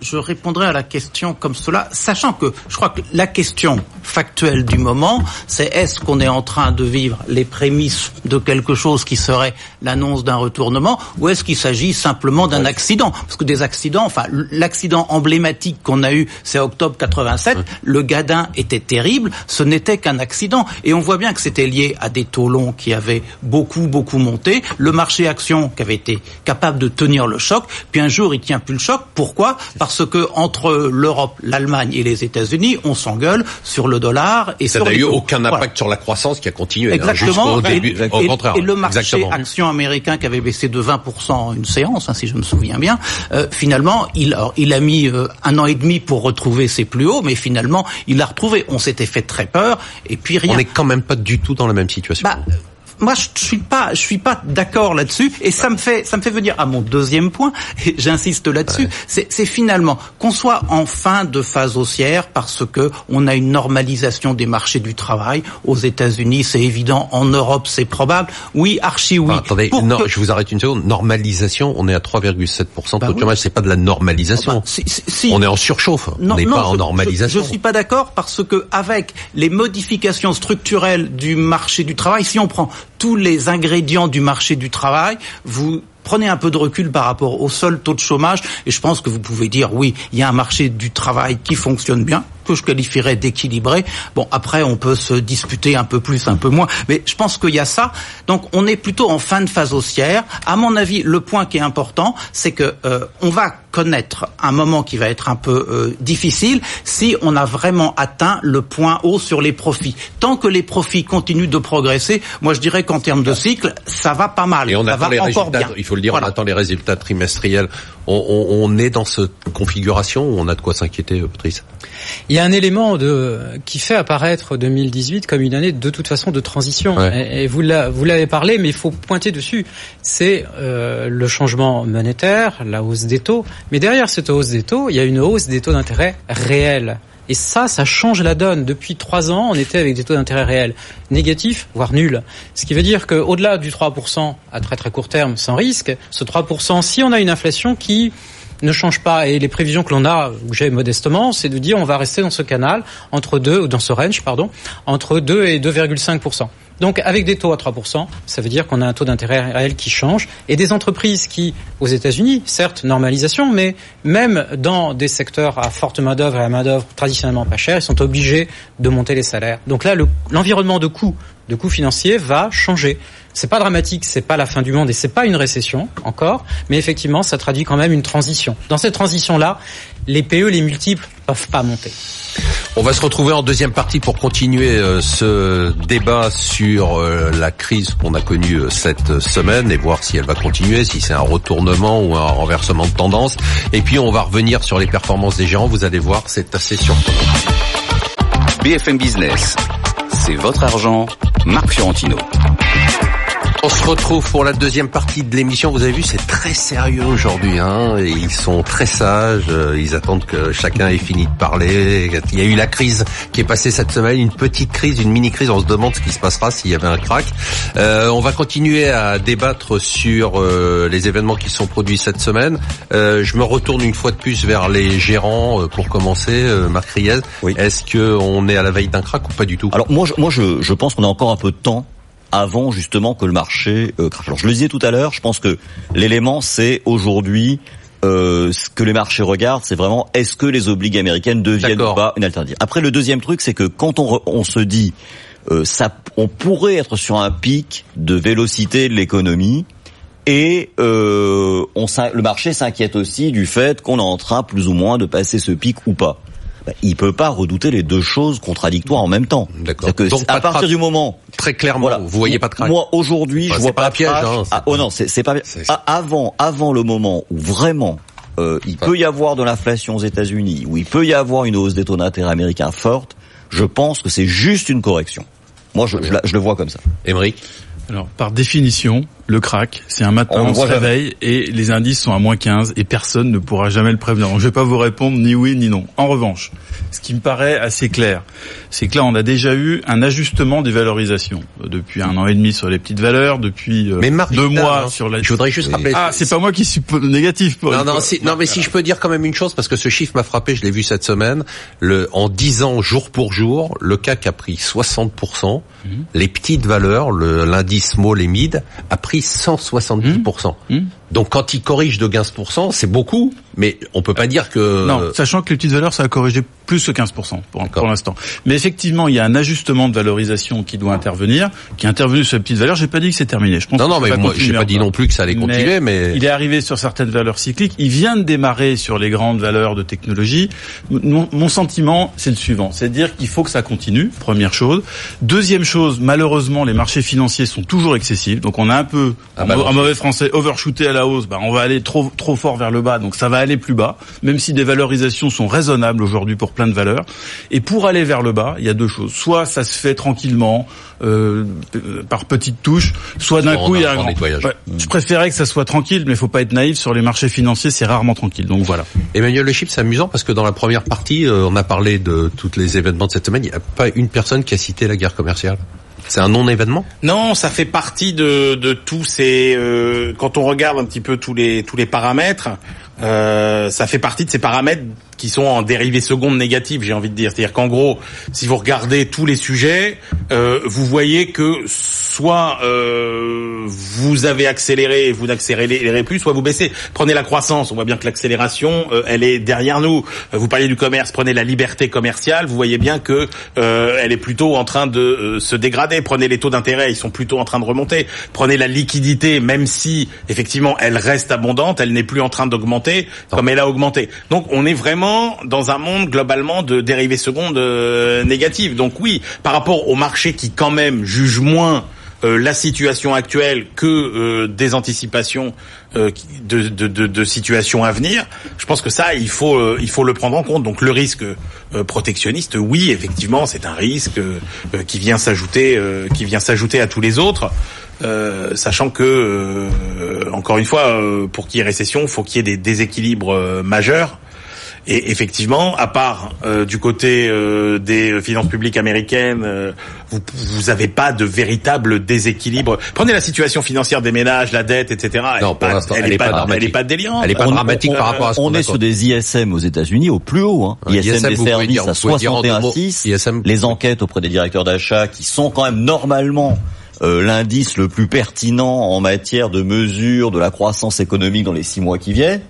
je répondrai à la question comme cela, sachant que je crois que la question factuelle du moment, c'est est-ce qu'on est en train de vivre les prémices de quelque chose qui serait l'annonce d'un retournement, ou est-ce qu'il s'agit simplement d'un accident? Parce que des accidents, enfin, l'accident emblématique qu'on a eu, c'est octobre 87, le Gadin était terrible, ce n'était qu'un accident, et on voit bien que c'était lié à des taux longs qui avaient beaucoup, beaucoup monté, le marché action qui avait été capable de tenir le choc, puis un jour il tient plus le choc. Pourquoi? Parce que entre l'Europe, l'Allemagne et les États-Unis, on s'engueule sur le dollar et Ça n'a eu aucun impact Voilà. sur la croissance qui a continué. hein, Exactement. jusqu'au Et- début. et, Au contraire. et le marché Exactement. action américain qui avait baissé de 20% en une séance, hein, si je me souviens bien, euh, finalement, il, a mis euh, un an et demi pour retrouver ses plus hauts, mais finalement, il l'a retrouvé. On s'était fait très peur, et puis rien. On n'est quand même pas du tout dans la même situation. Bah, moi, je suis pas, je suis pas d'accord là-dessus, et ça me fait, ça me fait venir à mon deuxième point. Et j'insiste là-dessus. C'est, c'est finalement qu'on soit en fin de phase haussière parce que on a une normalisation des marchés du travail aux États-Unis, c'est évident. En Europe, c'est probable. Oui, archi oui. Enfin, attendez, non, que- je vous arrête une seconde. Normalisation, on est à 3,7% de Bah de oui. chômage. C'est pas de la normalisation. Bah, si- si- si. On est en surchauffe. on n'est pas en je- normalisation. Je, je suis pas d'accord parce que avec les modifications structurelles du marché du travail, si on prend tous les ingrédients du marché du travail, vous prenez un peu de recul par rapport au seul taux de chômage et je pense que vous pouvez dire oui, il y a un marché du travail qui fonctionne bien que je qualifierais d'équilibré. Bon, après on peut se disputer un peu plus, un peu moins, mais je pense qu'il y a ça. Donc on est plutôt en fin de phase haussière. À mon avis, le point qui est important, c'est que euh, on va connaître un moment qui va être un peu euh, difficile si on a vraiment atteint le point haut sur les profits. Tant que les profits continuent de progresser, moi je dirais qu'en termes de cycle, ça va pas mal. Et on ça va encore bien. il faut le dire, Voilà. on attend les résultats trimestriels. On, on- on est dans cette configuration où on a de quoi s'inquiéter, euh, Patrice Il y a un élément de, qui fait apparaître 2018 comme une année de toute façon de transition. Ouais. Et, vous l'avez parlé, mais il faut pointer dessus. C'est euh, le changement monétaire, la hausse des taux. Mais derrière cette hausse des taux, il y a une hausse des taux d'intérêt réels. Et ça, ça change la donne. Depuis trois ans, on était avec des taux d'intérêt réels négatifs, voire nuls. Ce qui veut dire qu'au-delà du 3% à très très court terme, sans risque, ce 3%, si on a une inflation qui ne change pas. Et les prévisions que l'on a, ou j'ai modestement, c'est de dire on va rester dans ce canal entre 2, ou dans ce range, pardon, entre 2 et 2,5%. Donc avec des taux à 3%, ça veut dire qu'on a un taux d'intérêt réel qui change et des entreprises qui, aux États-Unis, certes normalisation, mais même dans des secteurs à forte main d'œuvre et à main d'œuvre traditionnellement pas chère, ils sont obligés de monter les salaires. Donc là, le- l'environnement de coûts, de coûts financiers va changer. C'est pas dramatique, c'est pas la fin du monde et c'est pas une récession encore, mais effectivement, ça traduit quand même une transition. Dans cette transition-là, les PE, les multiples peuvent pas monter. On va se retrouver en deuxième partie pour continuer euh, ce débat sur euh, la crise qu'on a connue euh, cette semaine et voir si elle va continuer, si c'est un retournement ou un renversement de tendance. Et puis on va revenir sur les performances des gérants. Vous allez voir, c'est assez surprenant. BFM Business, c'est votre argent, Marc Fiorentino. On se retrouve pour la deuxième partie de l'émission. Vous avez vu, c'est très sérieux aujourd'hui. Hein et ils sont très sages. euh, Ils attendent que chacun ait fini de parler. Il y a eu la crise qui est passée cette semaine, une petite crise, une mini-crise. On se demande ce qui se passera s'il y avait un crack. Euh, on va continuer à débattre sur euh, les événements qui se sont produits cette semaine. Euh, je me retourne une fois de plus vers les gérants pour commencer. Marc Riez, Oui. est-ce que on est à la veille d'un crack ou pas du tout? Alors moi, je, moi, je, je pense qu'on a encore un peu de temps avant justement que le marché euh, craque. Alors je le disais tout à l'heure, je pense que l'élément c'est aujourd'hui euh, ce que les marchés regardent, c'est vraiment est-ce que les obligues américaines deviennent ou pas une alternative? Après le deuxième truc, c'est que quand on, on se dit euh, ça, on pourrait être sur un pic de vélocité de l'économie. Et euh, on, le marché s'inquiète aussi du fait qu'on est en train plus ou moins de passer ce pic ou pas. Ben, il peut pas redouter les deux choses contradictoires en même temps. D'accord. C'est-à-dire que Donc, à partir du moment Très clairement, voilà. vous voyez pas de crack. Moi aujourd'hui, Enfin, je vois pas pas, de piège, crash. hein, Ah, oh non, c'est pas Ah, avant avant le moment où vraiment euh, il peut y avoir de l'inflation aux États-Unis, où il peut y avoir une hausse des taux d'intérêt américains forte, je pense que c'est juste une correction. Moi, je, je le vois comme ça. Émeric? Alors, par définition, le crack, c'est un matin, On on, se réveille et les indices sont à moins 15 et personne ne pourra jamais le prévenir. Donc, je vais pas vous répondre ni oui ni non. En revanche, ce qui me paraît assez clair, c'est que là, on a déjà eu un ajustement des valorisations euh, depuis un an et demi sur les petites valeurs, depuis euh, Mais deux mois hein. sur la. Je voudrais juste Oui. rappeler. Ah, c'est pas moi qui suis négatif. Pour Non, non, si, non, mais si je peux dire quand même une chose, parce que ce chiffre m'a frappé, je l'ai vu cette semaine. Le, en 10 ans, jour pour jour, le CAC a pris 60%. Mhm. Les petites valeurs, le- l'indice small et mid, a pris 170%. Mhm. Donc quand il corrige de 15%, c'est beaucoup, mais on peut pas dire que... Non, sachant que les petites valeurs, ça a corrigé plus que 15% pour, l'instant. Mais effectivement, il y a un ajustement de valorisation qui doit intervenir, qui est intervenu sur les petites valeurs. J'ai pas dit que c'est terminé. Je pense Non, non, mais moi, j'ai pas dit non plus que ça allait continuer, mais... Il est arrivé sur certaines valeurs cycliques. Il vient de démarrer sur les grandes valeurs de technologie. Mon, mon sentiment, c'est le suivant. C'est de dire qu'il faut que ça continue, première chose. Deuxième chose, malheureusement, les marchés financiers sont toujours excessifs. Donc on a un peu, Ah en, bah en mauvais français, overshooté à la hausse. Bah, on va aller trop, trop fort vers le bas. Donc ça va aller plus bas. Même si des valorisations sont raisonnables aujourd'hui pour plein de valeurs. Et pour aller vers le bas, il y a deux choses. Soit ça se fait tranquillement, euh, par petites touches. Soit d'un coup, il y a un grand nettoyage. Ouais. Je préférais que ça soit tranquille, mais il faut pas être naïf sur les marchés financiers, c'est rarement tranquille. Donc voilà. Emmanuel Le Chip, c'est amusant parce que dans la première partie, euh, on a parlé de tous les événements de cette semaine. Il n'y a pas une personne qui a cité la guerre commerciale. C'est un non-événement? Non, ça fait partie de, de tous ces. euh, quand on regarde un petit peu tous les tous les paramètres, euh, ça fait partie de ces paramètres qui sont en dérivée seconde négative, j'ai envie de dire. C'est-à-dire qu'en gros, si vous regardez tous les sujets, euh, vous voyez que soit euh, vous avez accéléré et vous n'accélérez plus, soit vous baissez. Prenez la croissance, on voit bien que l'accélération, euh, elle est derrière nous. Euh, Vous parliez du commerce, prenez la liberté commerciale, vous voyez bien que euh, elle est plutôt en train de se dégrader. Prenez les taux d'intérêt, ils sont plutôt en train de remonter. Prenez la liquidité, même si effectivement elle reste abondante, elle n'est plus en train d'augmenter comme elle a augmenté. Donc on est vraiment dans un monde globalement de dérivés secondes euh, négatives. Donc oui, par rapport au marché qui quand même juge moins euh, la situation actuelle que euh, des anticipations euh, de, de, de, de situations à venir. Je pense que ça, il faut, euh, il faut le prendre en compte. Donc le risque euh, protectionniste, oui, effectivement, c'est un risque qui vient s'ajouter, qui vient s'ajouter à tous les autres. Euh, sachant que, euh, encore une fois, euh, pour qu'il y ait récession, faut qu'il y ait des déséquilibres majeurs. Et effectivement, à part euh, du côté euh, des finances publiques américaines, euh, vous vous avez pas de véritable déséquilibre. Prenez la situation financière des ménages, la dette, etc. Elle Non, est pour pas, elle, elle est est pas elle est pas délirante. Elle est pas On- dramatique on- par rapport à ce On qu'on est a sur des ISM aux États-Unis au plus haut. Hein. Ouais, ISM, ISM, des services dire- à vous pouvez dire en deux mots. 61,6. ISM. Les enquêtes auprès des directeurs d'achat qui sont quand même normalement euh, l'indice le plus pertinent en matière de mesure de la croissance économique dans les six mois qui viennent.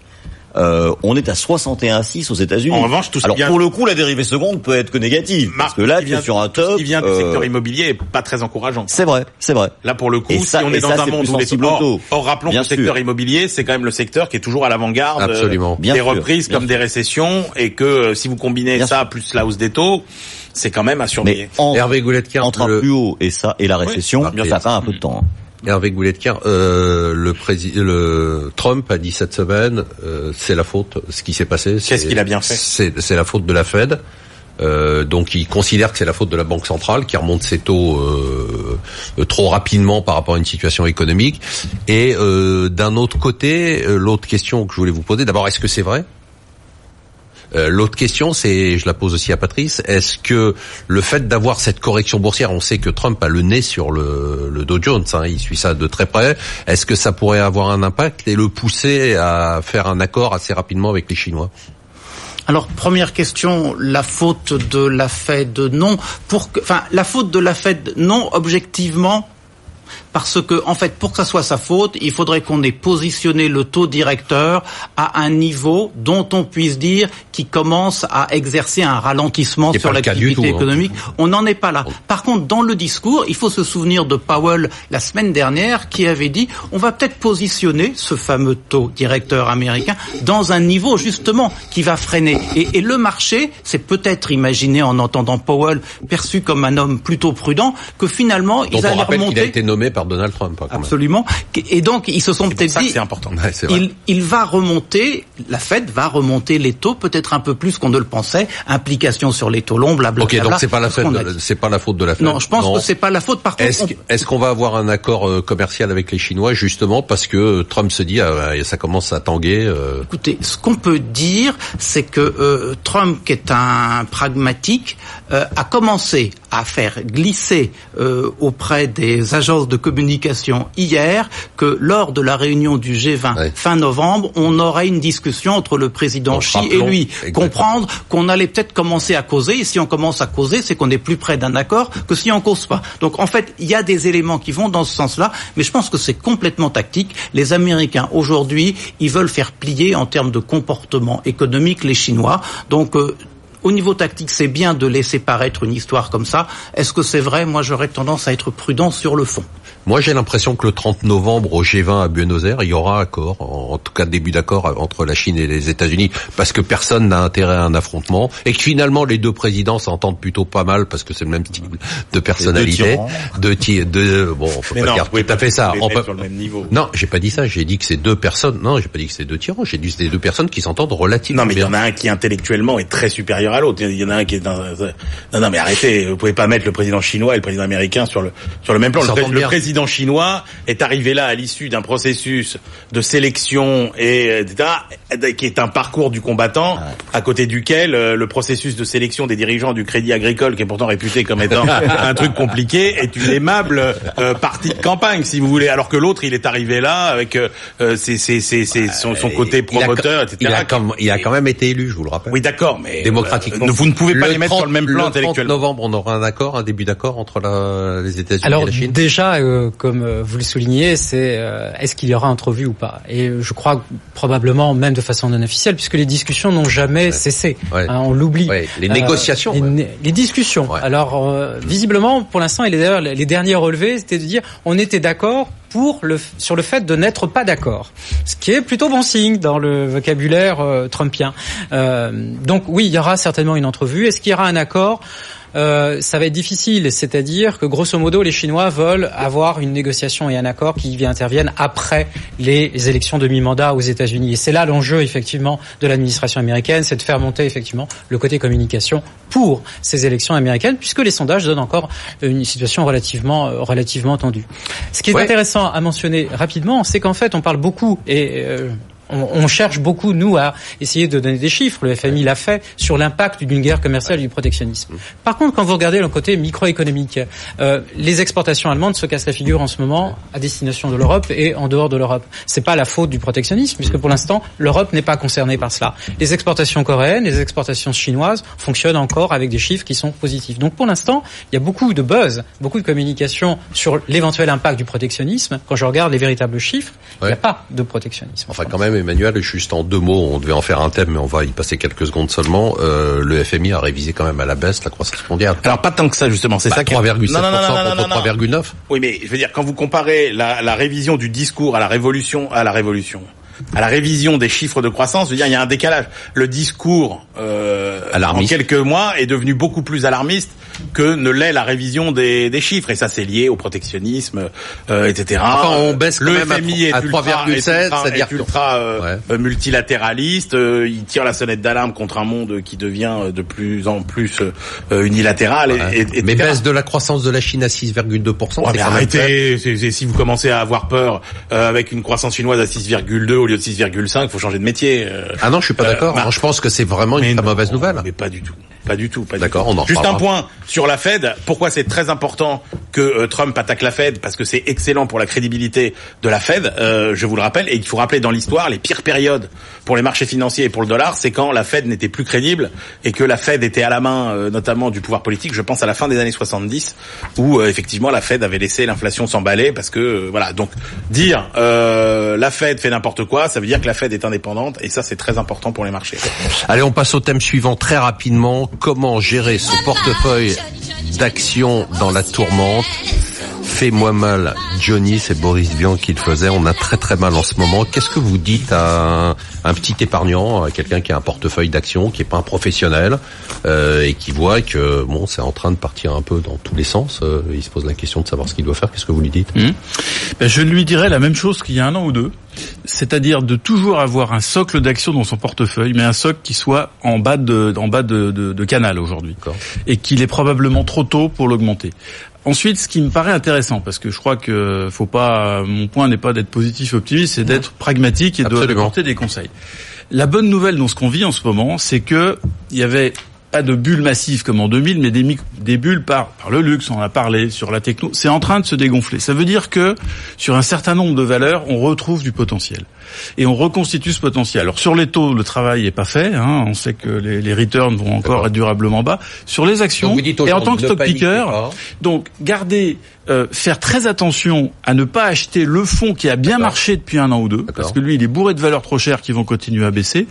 Euh, on est à 61,6 aux États-Unis. En revanche, tout ce Alors vient- pour le coup, la dérivée seconde peut être que négative, parce que là, tout vient- sur un tout ce top. qui vient du euh, secteur immobilier est pas très encourageant. C'est vrai, c'est vrai. Là, pour le coup, Et si ça- on est dans ça, un c'est monde plus où les or, taux. or, rappelons Bien que le secteur sûr. immobilier, c'est quand même le secteur qui est toujours à l'avant-garde euh, des sûr, reprises bien comme des récessions, et que euh, si vous combinez Bien ça plus la hausse des taux, c'est quand même à surveiller. Mais en- Hervé entre le- un plus haut et ça et la récession, ça prend un peu de temps. Hervé Goulet-Kern, euh, le président, le Trump a dit cette semaine, euh, c'est la faute, ce qui s'est passé. c'est- Qu'est-ce qu'il a bien fait C'est la faute de la Fed. Euh, donc il considère que c'est la faute de la Banque centrale qui remonte ses taux euh, euh, trop rapidement par rapport à une situation économique. Et euh, d'un autre côté, l'autre question que je voulais vous poser, d'abord, est-ce que c'est vrai Euh, L'autre question, c'est, je la pose aussi à Patrice, est-ce que le fait d'avoir cette correction boursière, on sait que Trump a le nez sur le, le Dow Jones, hein, il suit ça de très près, est-ce que ça pourrait avoir un impact et le pousser à faire un accord assez rapidement avec les Chinois? Alors première question, la faute de la Fed non pour enfin la faute de la Fed non objectivement. Parce que, en fait, pour que ça soit sa faute, il faudrait qu'on ait positionné le taux directeur à un niveau dont on puisse dire qu'il commence à exercer un ralentissement sur l'activité hein. économique. On n'en est pas là. Par contre, dans le discours, il faut se souvenir de Powell la semaine dernière qui avait dit on va peut-être positionner ce fameux taux directeur américain dans un niveau justement qui va freiner. Et, et le marché s'est peut-être imaginé en entendant Powell perçu comme un homme plutôt prudent que finalement ils allaient remonter. Il a été nommé par Donald Trump. Hein, Absolument. Et donc ils se sont peut-être dit c'est important. il, il va remonter, la Fed va remonter les taux peut-être un peu plus qu'on ne le pensait. Implication sur les taux longs, blablabla. Ok, donc c'est pas la Fed, c'est pas la faute de la Fed. Non, je pense que c'est pas la faute. Par contre, est-ce qu'on va avoir un accord euh, commercial avec les Chinois justement parce que Trump se dit ah, ça commence à tanguer euh... Écoutez, ce qu'on peut dire, c'est que euh, Trump, qui est un pragmatique, euh, a commencé à faire glisser euh, auprès des agences de communication hier que lors de la réunion du G20 fin novembre, on aurait une discussion entre le président Xi et lui. Comprendre qu'on allait peut-être commencer à causer, et si on commence à causer, c'est qu'on est plus près d'un accord que si on cause pas. Donc en fait, il y a des éléments qui vont dans ce sens-là, mais je pense que c'est complètement tactique. Les Américains, aujourd'hui, ils veulent faire plier en termes de comportement économique les Chinois. Donc euh, au niveau tactique, c'est bien de laisser paraître une histoire comme ça. Est-ce que c'est vrai? Moi, j'aurais tendance à être prudent sur le fond. Moi, j'ai l'impression que le 30 novembre au G20 à Buenos Aires, il y aura accord, en tout cas début d'accord entre la Chine et les États-Unis, parce que personne n'a intérêt à un affrontement, et que finalement les deux présidents s'entendent plutôt pas mal parce que c'est le même type de personnalité, de de bon, faut pas dire tout à fait ça. On peut... sur le même niveau. Non, j'ai pas dit ça. J'ai dit que c'est deux personnes. Non, j'ai pas dit que c'est deux tyrans. J'ai dit que c'est deux personnes qui s'entendent relativement. Non, mais il y en a un qui intellectuellement est très supérieur à l'autre. Il y en a un qui est dans... non, non, mais arrêtez. Vous pouvez pas mettre le président chinois et le président américain sur le sur le même plan. Le, le président chinois est arrivé là à l'issue d'un processus de sélection et etc., qui est un parcours du combattant, à côté duquel euh, le processus de sélection des dirigeants du Crédit Agricole, qui est pourtant réputé comme étant un truc compliqué, est une aimable euh, partie de campagne, si vous voulez. Alors que l'autre, il est arrivé là avec euh, ses, ses, ses, son, son, côté promoteur, il a, etc. Il a, quand, il a quand même été élu, je vous le rappelle. Oui, d'accord, mais démocratiquement. vous ne pouvez pas les mettre sur le même plan intellectuel. Le 30 novembre, on aura un accord, un début d'accord entre la, les États-Unis et la Chine. déjà, comme vous le soulignez, c'est euh, est-ce qu'il y aura entrevue ou pas? Et je crois probablement même de façon non officielle, puisque les discussions n'ont jamais cessé. Hein, on l'oublie. Les négociations. Les, discussions. Alors euh, visiblement, pour l'instant, et d'ailleurs les derniers relevés, c'était de dire on était d'accord pour le sur le fait de n'être pas d'accord, ce qui est plutôt bon signe dans le vocabulaire euh, trumpien. donc oui, il y aura certainement une entrevue. Est-ce qu'il y aura un accord? Euh, ça va être difficile. C'est-à-dire que grosso modo, les Chinois veulent avoir une négociation et un accord qui interviennent après les élections de mi-mandat aux États-Unis. Et c'est là l'enjeu effectivement de l'administration américaine, c'est de faire monter effectivement le côté communication pour ces élections américaines, puisque les sondages donnent encore une situation relativement euh, relativement tendue. Ce qui est intéressant à mentionner rapidement, c'est qu'en fait, on parle beaucoup et euh, on, cherche beaucoup, nous, à essayer de donner des chiffres. Le FMI l'a fait sur l'impact d'une guerre commerciale et du protectionnisme. Par contre, quand vous regardez le côté microéconomique, euh, les exportations allemandes se cassent la figure en ce moment à destination de l'Europe et en dehors de l'Europe. C'est pas la faute du protectionnisme, puisque pour l'instant, l'Europe n'est pas concernée par cela. Les exportations coréennes, les exportations chinoises fonctionnent encore avec des chiffres qui sont positifs. Donc pour l'instant, il y a beaucoup de buzz, beaucoup de communication sur l'éventuel impact du protectionnisme. Quand je regarde les véritables chiffres, il n'y a pas de protectionnisme. Enfin, quand même, Emmanuel, juste en deux mots, on devait en faire un thème, mais on va y passer quelques secondes seulement. Euh, le FMI a révisé quand même à la baisse la croissance mondiale. Alors pas tant que ça justement, c'est bah, ça 3,7% contre 3,9. Oui, mais je veux dire quand vous comparez la, la révision du discours à la révolution, à la révolution, à la révision des chiffres de croissance, je veux dire, il y a un décalage. Le discours euh, en quelques mois est devenu beaucoup plus alarmiste que ne l'est la révision des, des, chiffres. Et ça, c'est lié au protectionnisme, euh, etc. Enfin, on baisse le FMI à 3,7, c'est-à-dire ultra euh, multilatéraliste. Euh, il tire la sonnette d'alarme contre un monde qui devient de plus en plus euh, unilatéral. Et, et, mais baisse de la croissance de la Chine à 6,2%. Ouais, arrêtez. si vous commencez à avoir peur avec une croissance chinoise à 6,2 au lieu de 6,5, il faut changer de métier. ah non, je suis pas d'accord. Bah, je pense que c'est vraiment une mauvaise nouvelle. Mais pas du tout. Pas du tout. Pas D'accord, on en Juste un point sur la Fed. Pourquoi c'est très important que euh, Trump attaque la Fed? Parce que c'est excellent pour la crédibilité de la Fed. euh, je vous le rappelle. Et il faut rappeler dans l'histoire les pires périodes pour les marchés financiers et pour le dollar, c'est quand la Fed n'était plus crédible et que la Fed était à la main, euh, notamment du pouvoir politique. Je pense à la fin des années 70, où euh, effectivement la Fed avait laissé l'inflation s'emballer parce que euh, voilà. Donc dire euh, la Fed fait n'importe quoi, ça veut dire que la Fed est indépendante et ça c'est très important pour les marchés. Allez, on passe au thème suivant très rapidement. Comment gérer son portefeuille d'actions dans la tourmente? Fais-moi mal, Johnny, c'est Boris Vian qui le faisait. On a très très mal en ce moment. Qu'est-ce que vous dites à un, un petit épargnant, à quelqu'un qui a un portefeuille d'actions, qui est pas un professionnel euh, et qui voit que bon, c'est en train de partir un peu dans tous les sens. euh, il se pose la question de savoir ce qu'il doit faire. Qu'est-ce que vous lui dites? Ben, je lui dirais la même chose qu'il y a un an ou deux, c'est-à-dire de toujours avoir un socle d'actions dans son portefeuille, mais un socle qui soit en bas de, en bas de, de- de canal aujourd'hui, et qu'il est probablement trop tôt pour l'augmenter. Ensuite, ce qui me paraît intéressant, parce que je crois que faut pas, mon point n'est pas d'être positif, optimiste, c'est d'être pragmatique et de apporter des conseils. La bonne nouvelle dans ce qu'on vit en ce moment, c'est que il y avait pas de bulles massives comme en 2000, mais des bulles par, par le luxe, on en a parlé, sur la techno. C'est en train de se dégonfler. Ça veut dire que sur un certain nombre de valeurs, on retrouve du potentiel. Et on reconstitue ce potentiel. Alors sur les taux, le travail n'est pas fait. Hein. On sait que les, les returns vont encore être durablement bas. Sur les actions, et en tant que stock picker, donc garder, euh, faire très attention à ne pas acheter le fonds qui a bien marché depuis un an ou deux, parce que lui, il est bourré de valeurs trop chères qui vont continuer à baisser.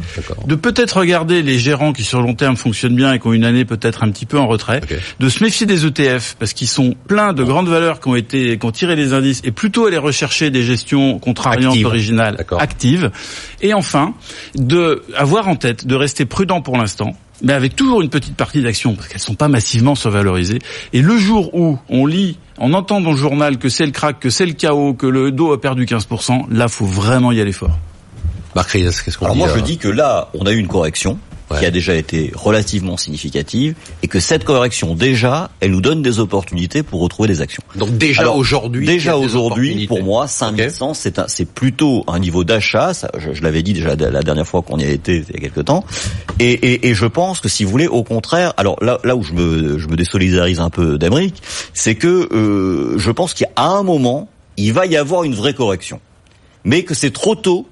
De peut-être regarder les gérants qui sur le long terme fonctionnent bien et qui ont une année peut-être un petit peu en retrait. Ok. De se méfier des ETF parce qu'ils sont pleins de grandes valeurs qui ont été, qui ont tiré les indices et plutôt aller rechercher des gestions contrariantes originales. Actives. Et enfin, de avoir en tête de rester prudent pour l'instant. Mais avec toujours une petite partie d'actions, parce qu'elles sont pas massivement survalorisées. Et le jour où on lit, on entend dans le journal que c'est le crack, que c'est le chaos, que le dos a perdu 15%, là, faut vraiment y aller fort. Marc Reyes, qu'est-ce qu'on Alors dit moi je euh, dis que là, on a eu une correction Ouais. qui a déjà été relativement significative et que cette correction déjà, elle nous donne des opportunités pour retrouver des actions. Donc déjà aujourd'hui, Déjà aujourd'hui, pour moi, 5100, c'est un- c'est plutôt un niveau d'achat. Je, je l'avais dit déjà la dernière fois qu'on y a été il y a quelque temps. Et, et, et je pense que si vous voulez, au contraire, alors là, là où je me, je me désolidarise un peu d'Amérique, c'est que euh, je pense qu'à un moment, il va y avoir une vraie correction, mais que c'est trop tôt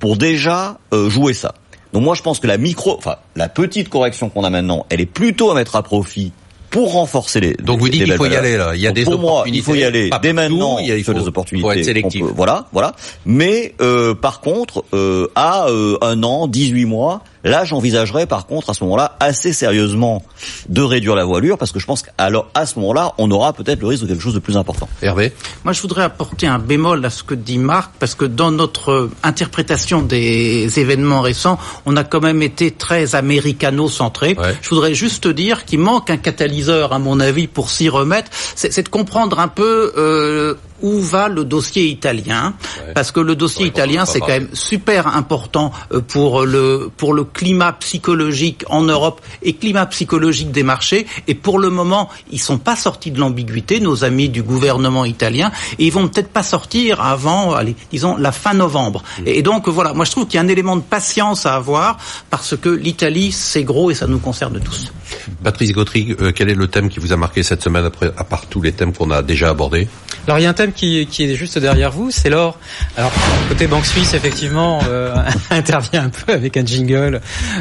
pour déjà euh, jouer ça. Donc moi, je pense que la micro, enfin la petite correction qu'on a maintenant, elle est plutôt à mettre à profit pour renforcer les. Donc vous dites qu'il faut y aller là. Il y a Donc des pour moi, opportunités. il faut y aller dès partout, maintenant il y a- il sur faut- des opportunités. faut être sélectif. peut- voilà, voilà. Mais euh, par contre, euh, à euh, un an, 18 mois, là, j'envisagerais par contre à ce moment-là assez sérieusement de réduire la voilure parce que je pense qu'alors à ce moment-là, on aura peut-être le risque de quelque chose de plus important. Hervé Moi, je voudrais apporter un bémol à ce que dit Marc, parce que dans notre interprétation des événements récents, on a quand même été très américano-centré. Ouais. Je voudrais juste dire qu'il manque un catalyseur, à mon avis, pour s'y remettre. C'est c'est de comprendre un peu euh, où va le dossier italien, Ouais. parce que le dossier Ouais, italien, c'est quand même super important euh, pour le pour le climat psychologique en Europe et climat psychologique des marchés. Et pour le moment, ils sont pas sortis de l'ambiguïté, nos amis du gouvernement italien, et ils vont peut-être pas sortir avant, allez, disons la fin novembre. Et, et donc voilà, moi je trouve qu'il y a un élément de patience à avoir parce que l'Italie c'est gros et ça nous concerne tous. Patrice Gautry, euh, quel est le thème qui vous a marqué cette semaine après, à part tous les thèmes qu'on a déjà abordés? Alors il y a un thème qui, qui est juste derrière vous, c'est l'or. Alors côté Banque Suisse, effectivement, euh, intervient un peu avec un jingle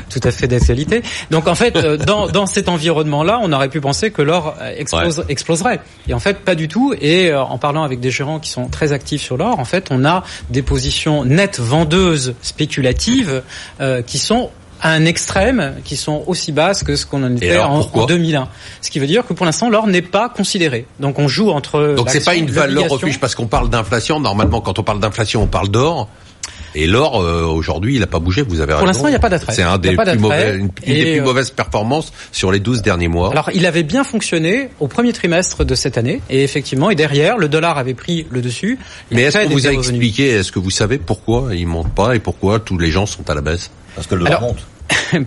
tout à fait d'actualité. Donc en fait, euh, dans, dans cet environnement-là, on aurait pu penser que l'or euh, explose, exploserait. Et en fait, pas du tout. Et euh, en parlant avec des gérants qui sont très actifs sur l'or, en fait, on a des positions nettes vendeuses spéculatives euh, qui sont à un extrême qui sont aussi basses que ce qu'on en était alors, en, en 2001. Ce qui veut dire que pour l'instant l'or n'est pas considéré. Donc on joue entre Donc c'est pas une valeur refuge parce qu'on parle d'inflation. Normalement, quand on parle d'inflation, on parle d'or. Et l'or, euh, aujourd'hui, il n'a pas bougé. Vous avez Pour raison. l'instant, il n'y a pas d'attrait. C'est un des plus mauvais, une, une des Et, plus euh, mauvaises performances sur les 12 derniers mois. Alors, il avait bien fonctionné au premier trimestre de cette année, et effectivement, et derrière, le dollar avait pris le dessus. Mais est-ce qu'on vous a expliqué, est-ce que vous savez pourquoi il monte pas et pourquoi tous les gens sont à la baisse? Parce que le dollar Alors- monte.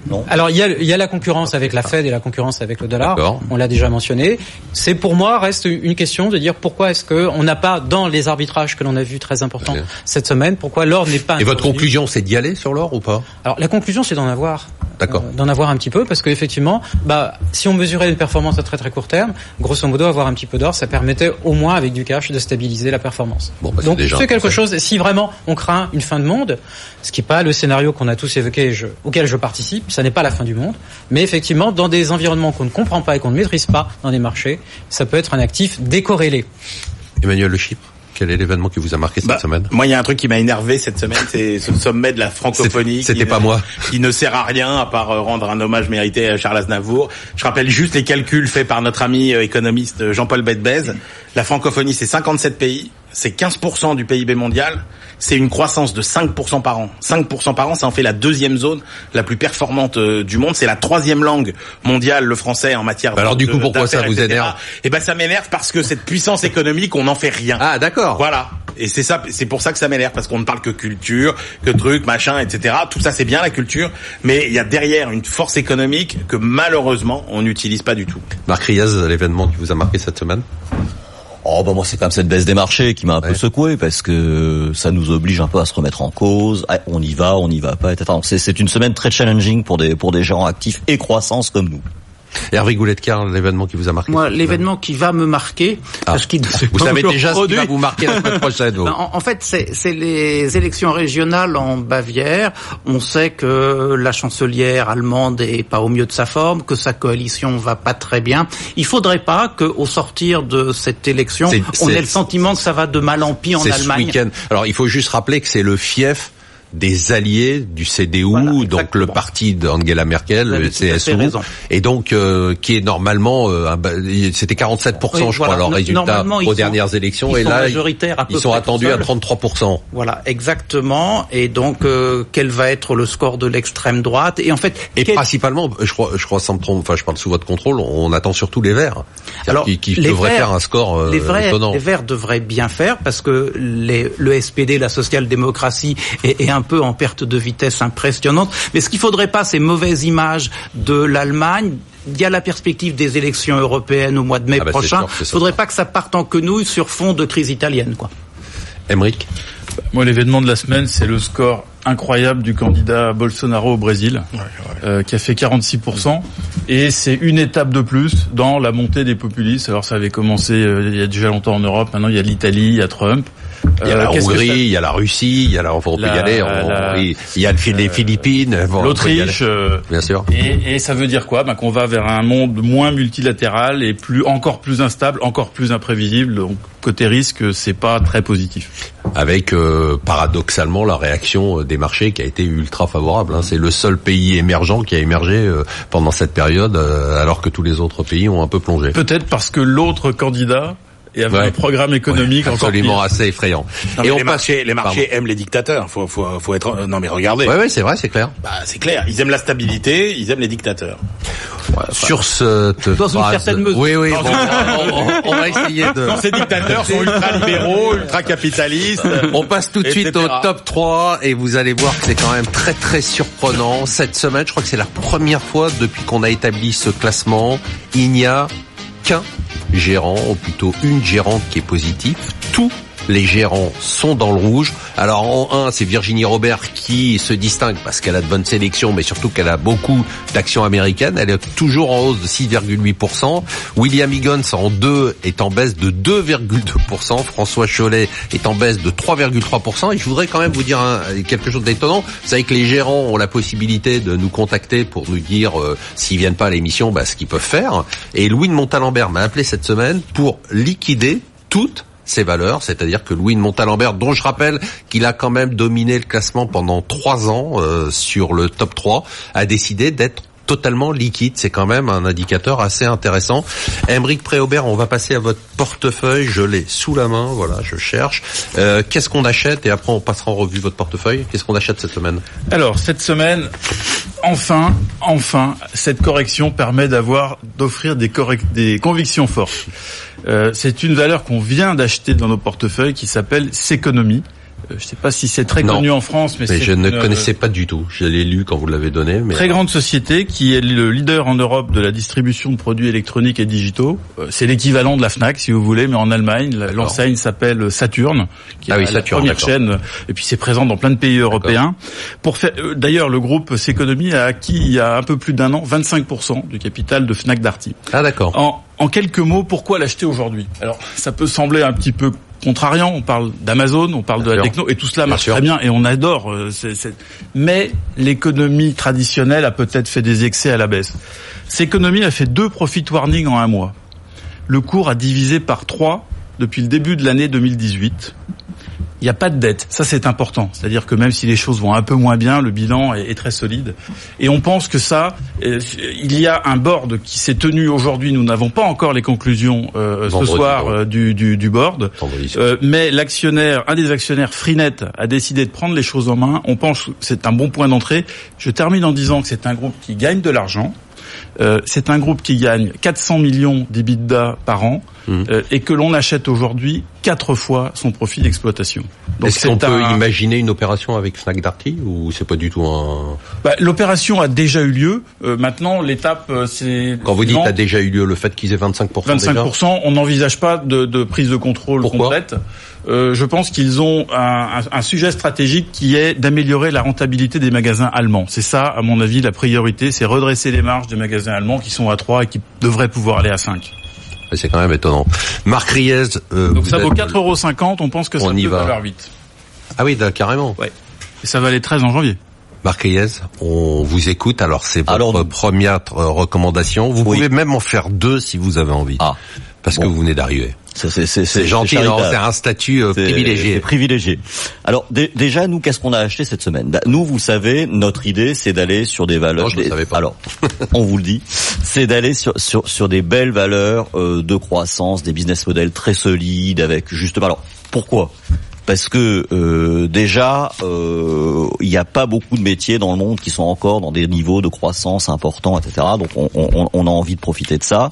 Non Alors il y a, il y a la concurrence avec la Fed et la concurrence avec le dollar. On l'a déjà mentionné. C'est pour moi reste une question de dire pourquoi est-ce que on n'a pas dans les arbitrages que l'on a vu très importants cette semaine, pourquoi l'or n'est pas. Et votre conclusion, c'est d'y aller sur l'or ou pas? Alors la conclusion, c'est d'en avoir. D'accord. d'en avoir un petit peu parce qu'effectivement, bah, si on mesurait une performance à très très court terme, grosso modo, avoir un petit peu d'or, ça permettait au moins avec du cash de stabiliser la performance. Bon, bah, c'est Donc c'est quelque chose. Si vraiment on craint une fin de monde, ce qui n'est pas le scénario qu'on a tous évoqué, et je, auquel je participe, ça n'est pas la fin du monde, mais effectivement, dans des environnements qu'on ne comprend pas et qu'on ne maîtrise pas dans des marchés, ça peut être un actif décorrélé. Emmanuel Le Chypre, quel est l'événement qui vous a marqué cette Bah, semaine? Moi, il y a un truc qui m'a énervé cette semaine, c'est ce sommet de la francophonie. C'était pas ne- moi. Qui ne sert à rien à part euh, rendre un hommage mérité à Charles Aznavour. Je rappelle juste les calculs faits par notre ami euh, économiste euh, Jean-Paul Bedbez. La francophonie, c'est 57 pays, c'est 15% du PIB mondial, c'est une croissance de 5% par an. 5% par an, ça en fait la deuxième zone la plus performante euh, du monde. C'est la troisième langue mondiale, le français, en matière Bah alors, de- du coup, pourquoi ça vous énerve Eh ben, ça m'énerve parce que cette puissance économique, on n'en fait rien. Ah, d'accord. Voilà. Et c'est ça, c'est pour ça que ça m'énerve parce qu'on ne parle que culture, que trucs, machin, etc. Tout ça c'est bien la culture, mais il y a derrière une force économique que malheureusement on n'utilise pas du tout. Marc Riaz, l'événement qui vous a marqué cette semaine? Oh bah moi c'est quand même cette baisse des marchés qui m'a un Ouais. peu secoué parce que ça nous oblige un peu à se remettre en cause. Ah, on y va, on n'y va pas, etc. C'est une semaine très challenging pour des pour des gérants actifs et croissance comme nous. Hervé Goulet-Car, l'événement qui vous a marqué Moi, l'événement qui va me marquer, Ah. parce qu'il Vous savez déjà ce qui produit. va vous marquer la semaine prochaine. vous. En, en fait, c'est les élections régionales en Bavière. On sait que la chancelière allemande est pas au mieux de sa forme, que sa coalition va pas très bien. Il faudrait pas qu'au sortir de cette élection, on ait le sentiment que ça va de mal en pis en ce Allemagne. week-end. Alors, il faut juste rappeler que c'est le fief des alliés du CDU, Voilà, donc le parti d'Angela Merkel, le CSU, et donc euh, qui est normalement, euh, c'était 47%, Oui, je voilà. crois, leur résultat aux sont- dernières élections, et là, à ils sont attendus à seuls. 33%. Voilà, exactement. Et donc, euh, quel va être le score de l'extrême droite? Et en fait, Et quel- principalement, je crois, je crois sans me tromper, enfin, je parle sous votre contrôle, on attend surtout les Verts, Alors, qui, qui devraient Verts- faire un score euh, les, étonnant. les Verts devraient bien faire parce que les, le SPD, la social-démocratie, est, est un peu en perte de vitesse impressionnante. Mais ce qu'il faudrait pas, c'est mauvaise image de l'Allemagne. Il y a la perspective des élections européennes au mois de mai Ah bah, prochain. Il faudrait pas que ça parte en quenouille sur fond de crise italienne, quoi. Emmerich Moi, l'événement de la semaine, c'est le score incroyable du candidat Bolsonaro au Brésil, euh, qui a fait 46%. Et c'est une étape de plus dans la montée des populistes. Alors, ça avait commencé euh, il y a déjà longtemps en Europe. Maintenant, il y a l'Italie, il y a Trump. Il y a Euh, la que Hongrie, il y a la Russie, il y a la, on peut La- y aller, on- la- il y a le- les Philippines, bon. L'Autriche. euh, bien sûr. Et, et ça veut dire quoi? Ben, Qu'on va vers un monde moins multilatéral et plus encore plus instable, encore plus imprévisible. Donc côté risque, c'est pas très positif. avec euh, paradoxalement la réaction euh, des marchés qui a été ultra favorable. hein. C'est le seul pays émergent qui a émergé euh, pendant cette période, euh, alors que tous les autres pays ont un peu plongé. Peut-être parce que l'autre candidat et avait Ouais. un programme économique encore Absolument assez effrayant. Non, Et on les passe- marchés, les marchés aiment les dictateurs. Faut, faut, faut être. Non mais regardez. Ouais, ouais, c'est vrai, c'est clair. Bah, c'est clair. Ils aiment la stabilité. Ils aiment les dictateurs. Sur cette Dans une certaine mesure. Oui, oui. Bon, on, on- on va essayer de. Non, ces dictateurs sont ultra libéraux, ultra capitalistes. On passe tout de suite etc. au top 3 et vous allez voir que c'est quand même très très surprenant. Cette semaine, je crois que c'est la première fois depuis qu'on a établi ce classement, il n'y a qu'un gérant, ou plutôt une gérante qui est positive. Tous les gérants sont dans le rouge. Alors en 1, c'est Virginie Robert qui se distingue parce qu'elle a de bonnes sélections, mais surtout qu'elle a beaucoup d'actions américaines. Elle est toujours en hausse de 6,8%. William Higgins en 2 est en baisse de 2,2%. François Cholet est en baisse de 3,3%. Et je voudrais quand même vous dire quelque chose d'étonnant. Vous savez que les gérants ont la possibilité de nous contacter pour nous dire euh, s'ils viennent pas à l'émission, bah, ce qu'ils peuvent faire. Et Louis de Montalembert m'a appelé cette semaine pour liquider toutes ses valeurs, c'est-à-dire que Louis de Montalembert, dont je rappelle qu'il a quand même dominé le classement pendant trois ans euh, sur le top 3, a décidé d'être totalement liquide. C'est quand même un indicateur assez intéressant. Emeric Préaubert, on va passer à votre portefeuille. Je l'ai sous la main. Voilà, je cherche. Euh, Qu'est-ce qu'on achète? Et après, on passera en revue votre portefeuille. Qu'est-ce qu'on achète cette semaine? Alors cette semaine, enfin, enfin, cette correction permet d'avoir, d'offrir des, des convictions fortes. Euh, c'est une valeur qu'on vient d'acheter dans nos portefeuilles qui s'appelle S'économie. Euh, Je sais pas si c'est très Non. connu en France, mais, Mais je ne une, euh, connaissais pas du tout. Je l'ai lu quand vous l'avez donné. Mais Très grande société qui est le leader en Europe de la distribution de produits électroniques et digitaux. Euh, C'est l'équivalent de la Fnac, si vous voulez, mais en Allemagne. L'enseigne s'appelle Saturn, qui Ah est oui, la Saturn, première chaîne. Et puis c'est présent dans plein de pays européens. Pour faire, d'ailleurs, le groupe S'économie a acquis il y a un peu plus d'un an 25% du capital de Fnac Darty. Ah d'accord. En, en quelques mots, pourquoi l'acheter aujourd'hui? Alors, ça peut sembler un petit peu contrariant. On parle d'Amazon, on parle de la sûr. techno, et tout cela Bien marche sûr. très bien, et on adore. euh, Mais l'économie traditionnelle a peut-être fait des excès à la baisse. Cette économie a fait deux profit warnings en un mois. Le cours a divisé par trois depuis le début de l'année 2018. Il n'y a pas de dette, ça c'est important. C'est-à-dire que même si les choses vont un peu moins bien, le bilan est, est très solide. Et on pense que ça, euh, il y a un board qui s'est tenu aujourd'hui. Nous n'avons pas encore les conclusions euh, ce soir euh, du, du, du board. Euh, mais l'actionnaire, un des actionnaires, Freenet, a décidé de prendre les choses en main. On pense que c'est un bon point d'entrée. Je termine en disant que c'est un groupe qui gagne de l'argent. Euh, c'est un groupe qui gagne 400 millions d'EBITDA par an Mhm. euh, et que l'on achète aujourd'hui quatre fois son profit d'exploitation. Donc Est-ce qu'on peut imaginer une opération avec Fnac Darty ou c'est pas du tout un Bah, L'opération a déjà eu lieu. Euh, maintenant, l'étape, euh, c'est Quand vous dites Non, a déjà eu lieu le fait qu'ils aient 25 déjà 25%, on n'envisage pas de, de prise de contrôle Pourquoi complète. Euh, je pense qu'ils ont un, un- un sujet stratégique qui est d'améliorer la rentabilité des magasins allemands. C'est ça, à mon avis, la priorité, c'est redresser les marges des magasins allemands qui sont à 3 et qui devraient pouvoir aller à 5. C'est quand même étonnant. Marc Riez, euh, Donc ça vaut êtes- 4,50 on pense que ça On y peut va. valoir 8. Ah oui, d'accord, carrément. Et ça valait 13 en janvier. Marc Riez, on vous écoute. Alors c'est votre Alors, première euh, recommandation. Vous Oui. pouvez même en faire deux si vous avez envie. Ah, parce bon. que vous venez d'arriver. c'est gentil. C'est un statut euh, privilégié. privilégié. Alors dé- déjà, nous, qu'est-ce qu'on a acheté cette semaine? Bah, Nous, vous le savez, notre idée, c'est d'aller sur des valeurs. Non, je ne des- savais pas. Alors, on vous le dit, c'est d'aller sur, sur sur des belles valeurs euh, de croissance, des business models très solides, avec justement. Alors, pourquoi? Parce que euh, déjà, euh, il n'y a pas beaucoup de métiers dans le monde qui sont encore dans des niveaux de croissance importants, etc. Donc on, on- on a envie de profiter de ça.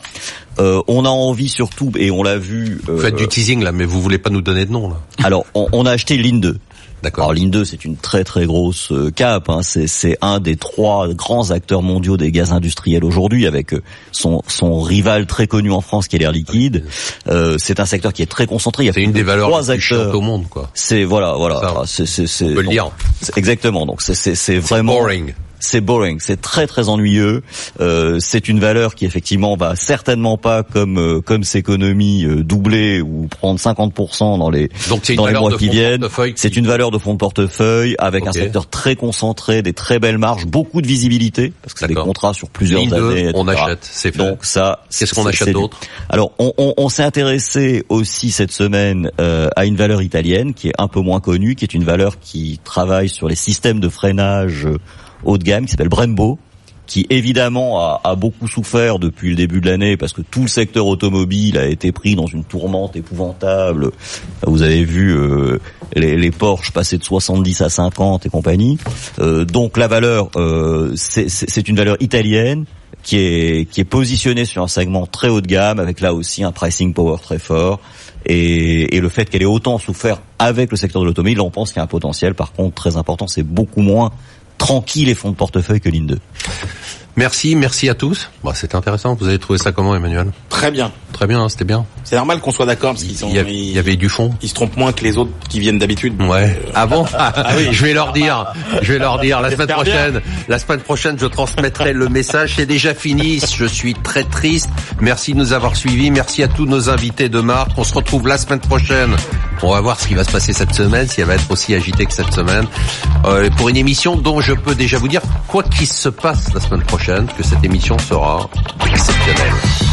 Euh, on a envie surtout, et on l'a vu. Vous faites du teasing là, mais vous voulez pas nous donner de nom là. alors, on, on a acheté Line 2. D'accord. Alors Line 2, c'est une très très grosse euh, cap. Hein. C'est, c'est un des trois grands acteurs mondiaux des gaz industriels aujourd'hui, avec euh, son, son rival très connu en France qui est l'air liquide. Euh, c'est un secteur qui est très concentré. Il y a C'est une de des valeurs trois les plus chiantes acteurs. au monde, quoi. C'est voilà, voilà. Ah, c'est, c'est, c'est, On peut le dire. exactement. Donc c'est, c'est, c'est vraiment Boring. C'est boring, c'est très très ennuyeux. Euh, c'est une valeur qui effectivement va certainement pas comme euh, comme S'économie euh, doubler ou prendre 50% dans les Donc dans les mois qui viennent. C'est une valeur de fonds de portefeuille avec un secteur très concentré, des très belles marges, beaucoup de visibilité parce que c'est des contrats sur plusieurs Ligne années. on achète, c'est fait. Donc ça, Qu'est-ce qu'on achète d'autre? Alors, on, on- on s'est intéressé aussi cette semaine euh, à une valeur italienne qui est un peu moins connue, qui est une valeur qui travaille sur les systèmes de freinage haut de gamme, qui s'appelle Brembo qui évidemment a, beaucoup souffert depuis le début de l'année parce que tout le secteur automobile a été pris dans une tourmente épouvantable. Vous avez vu euh, les, les Porsche passer de 70 à 50 et compagnie. Euh, donc la valeur, euh, c'est- une valeur italienne qui est qui est positionnée sur un segment très haut de gamme avec là aussi un pricing power très fort. Et, et le fait qu'elle ait autant souffert avec le secteur de l'automobile, on pense qu'il y a un potentiel. Par contre, très important, c'est beaucoup moins tranquille les fonds de portefeuille que l'IN 2. Merci, merci à tous. Bon, c'était intéressant. Vous avez trouvé ça comment, Emmanuel? Très bien. Très bien, hein, c'était bien. C'est normal qu'on soit d'accord parce qu'ils sont, Il y, a- il y avait du fond. ils se trompent moins que les autres qui viennent d'habitude. Ouais. Euh, Ah bon? Je vais leur dire. Je vais leur dire la semaine bien. prochaine. La semaine prochaine, je transmettrai le message. C'est déjà fini. Je suis très triste. Merci de nous avoir suivis. Merci à tous nos invités de marque. On se retrouve la semaine prochaine. On va voir ce qui va se passer cette semaine, si elle va être aussi agitée que cette semaine. Euh, pour une émission dont je peux déjà vous dire, quoi qu'il se passe la semaine prochaine, que cette émission sera exceptionnelle.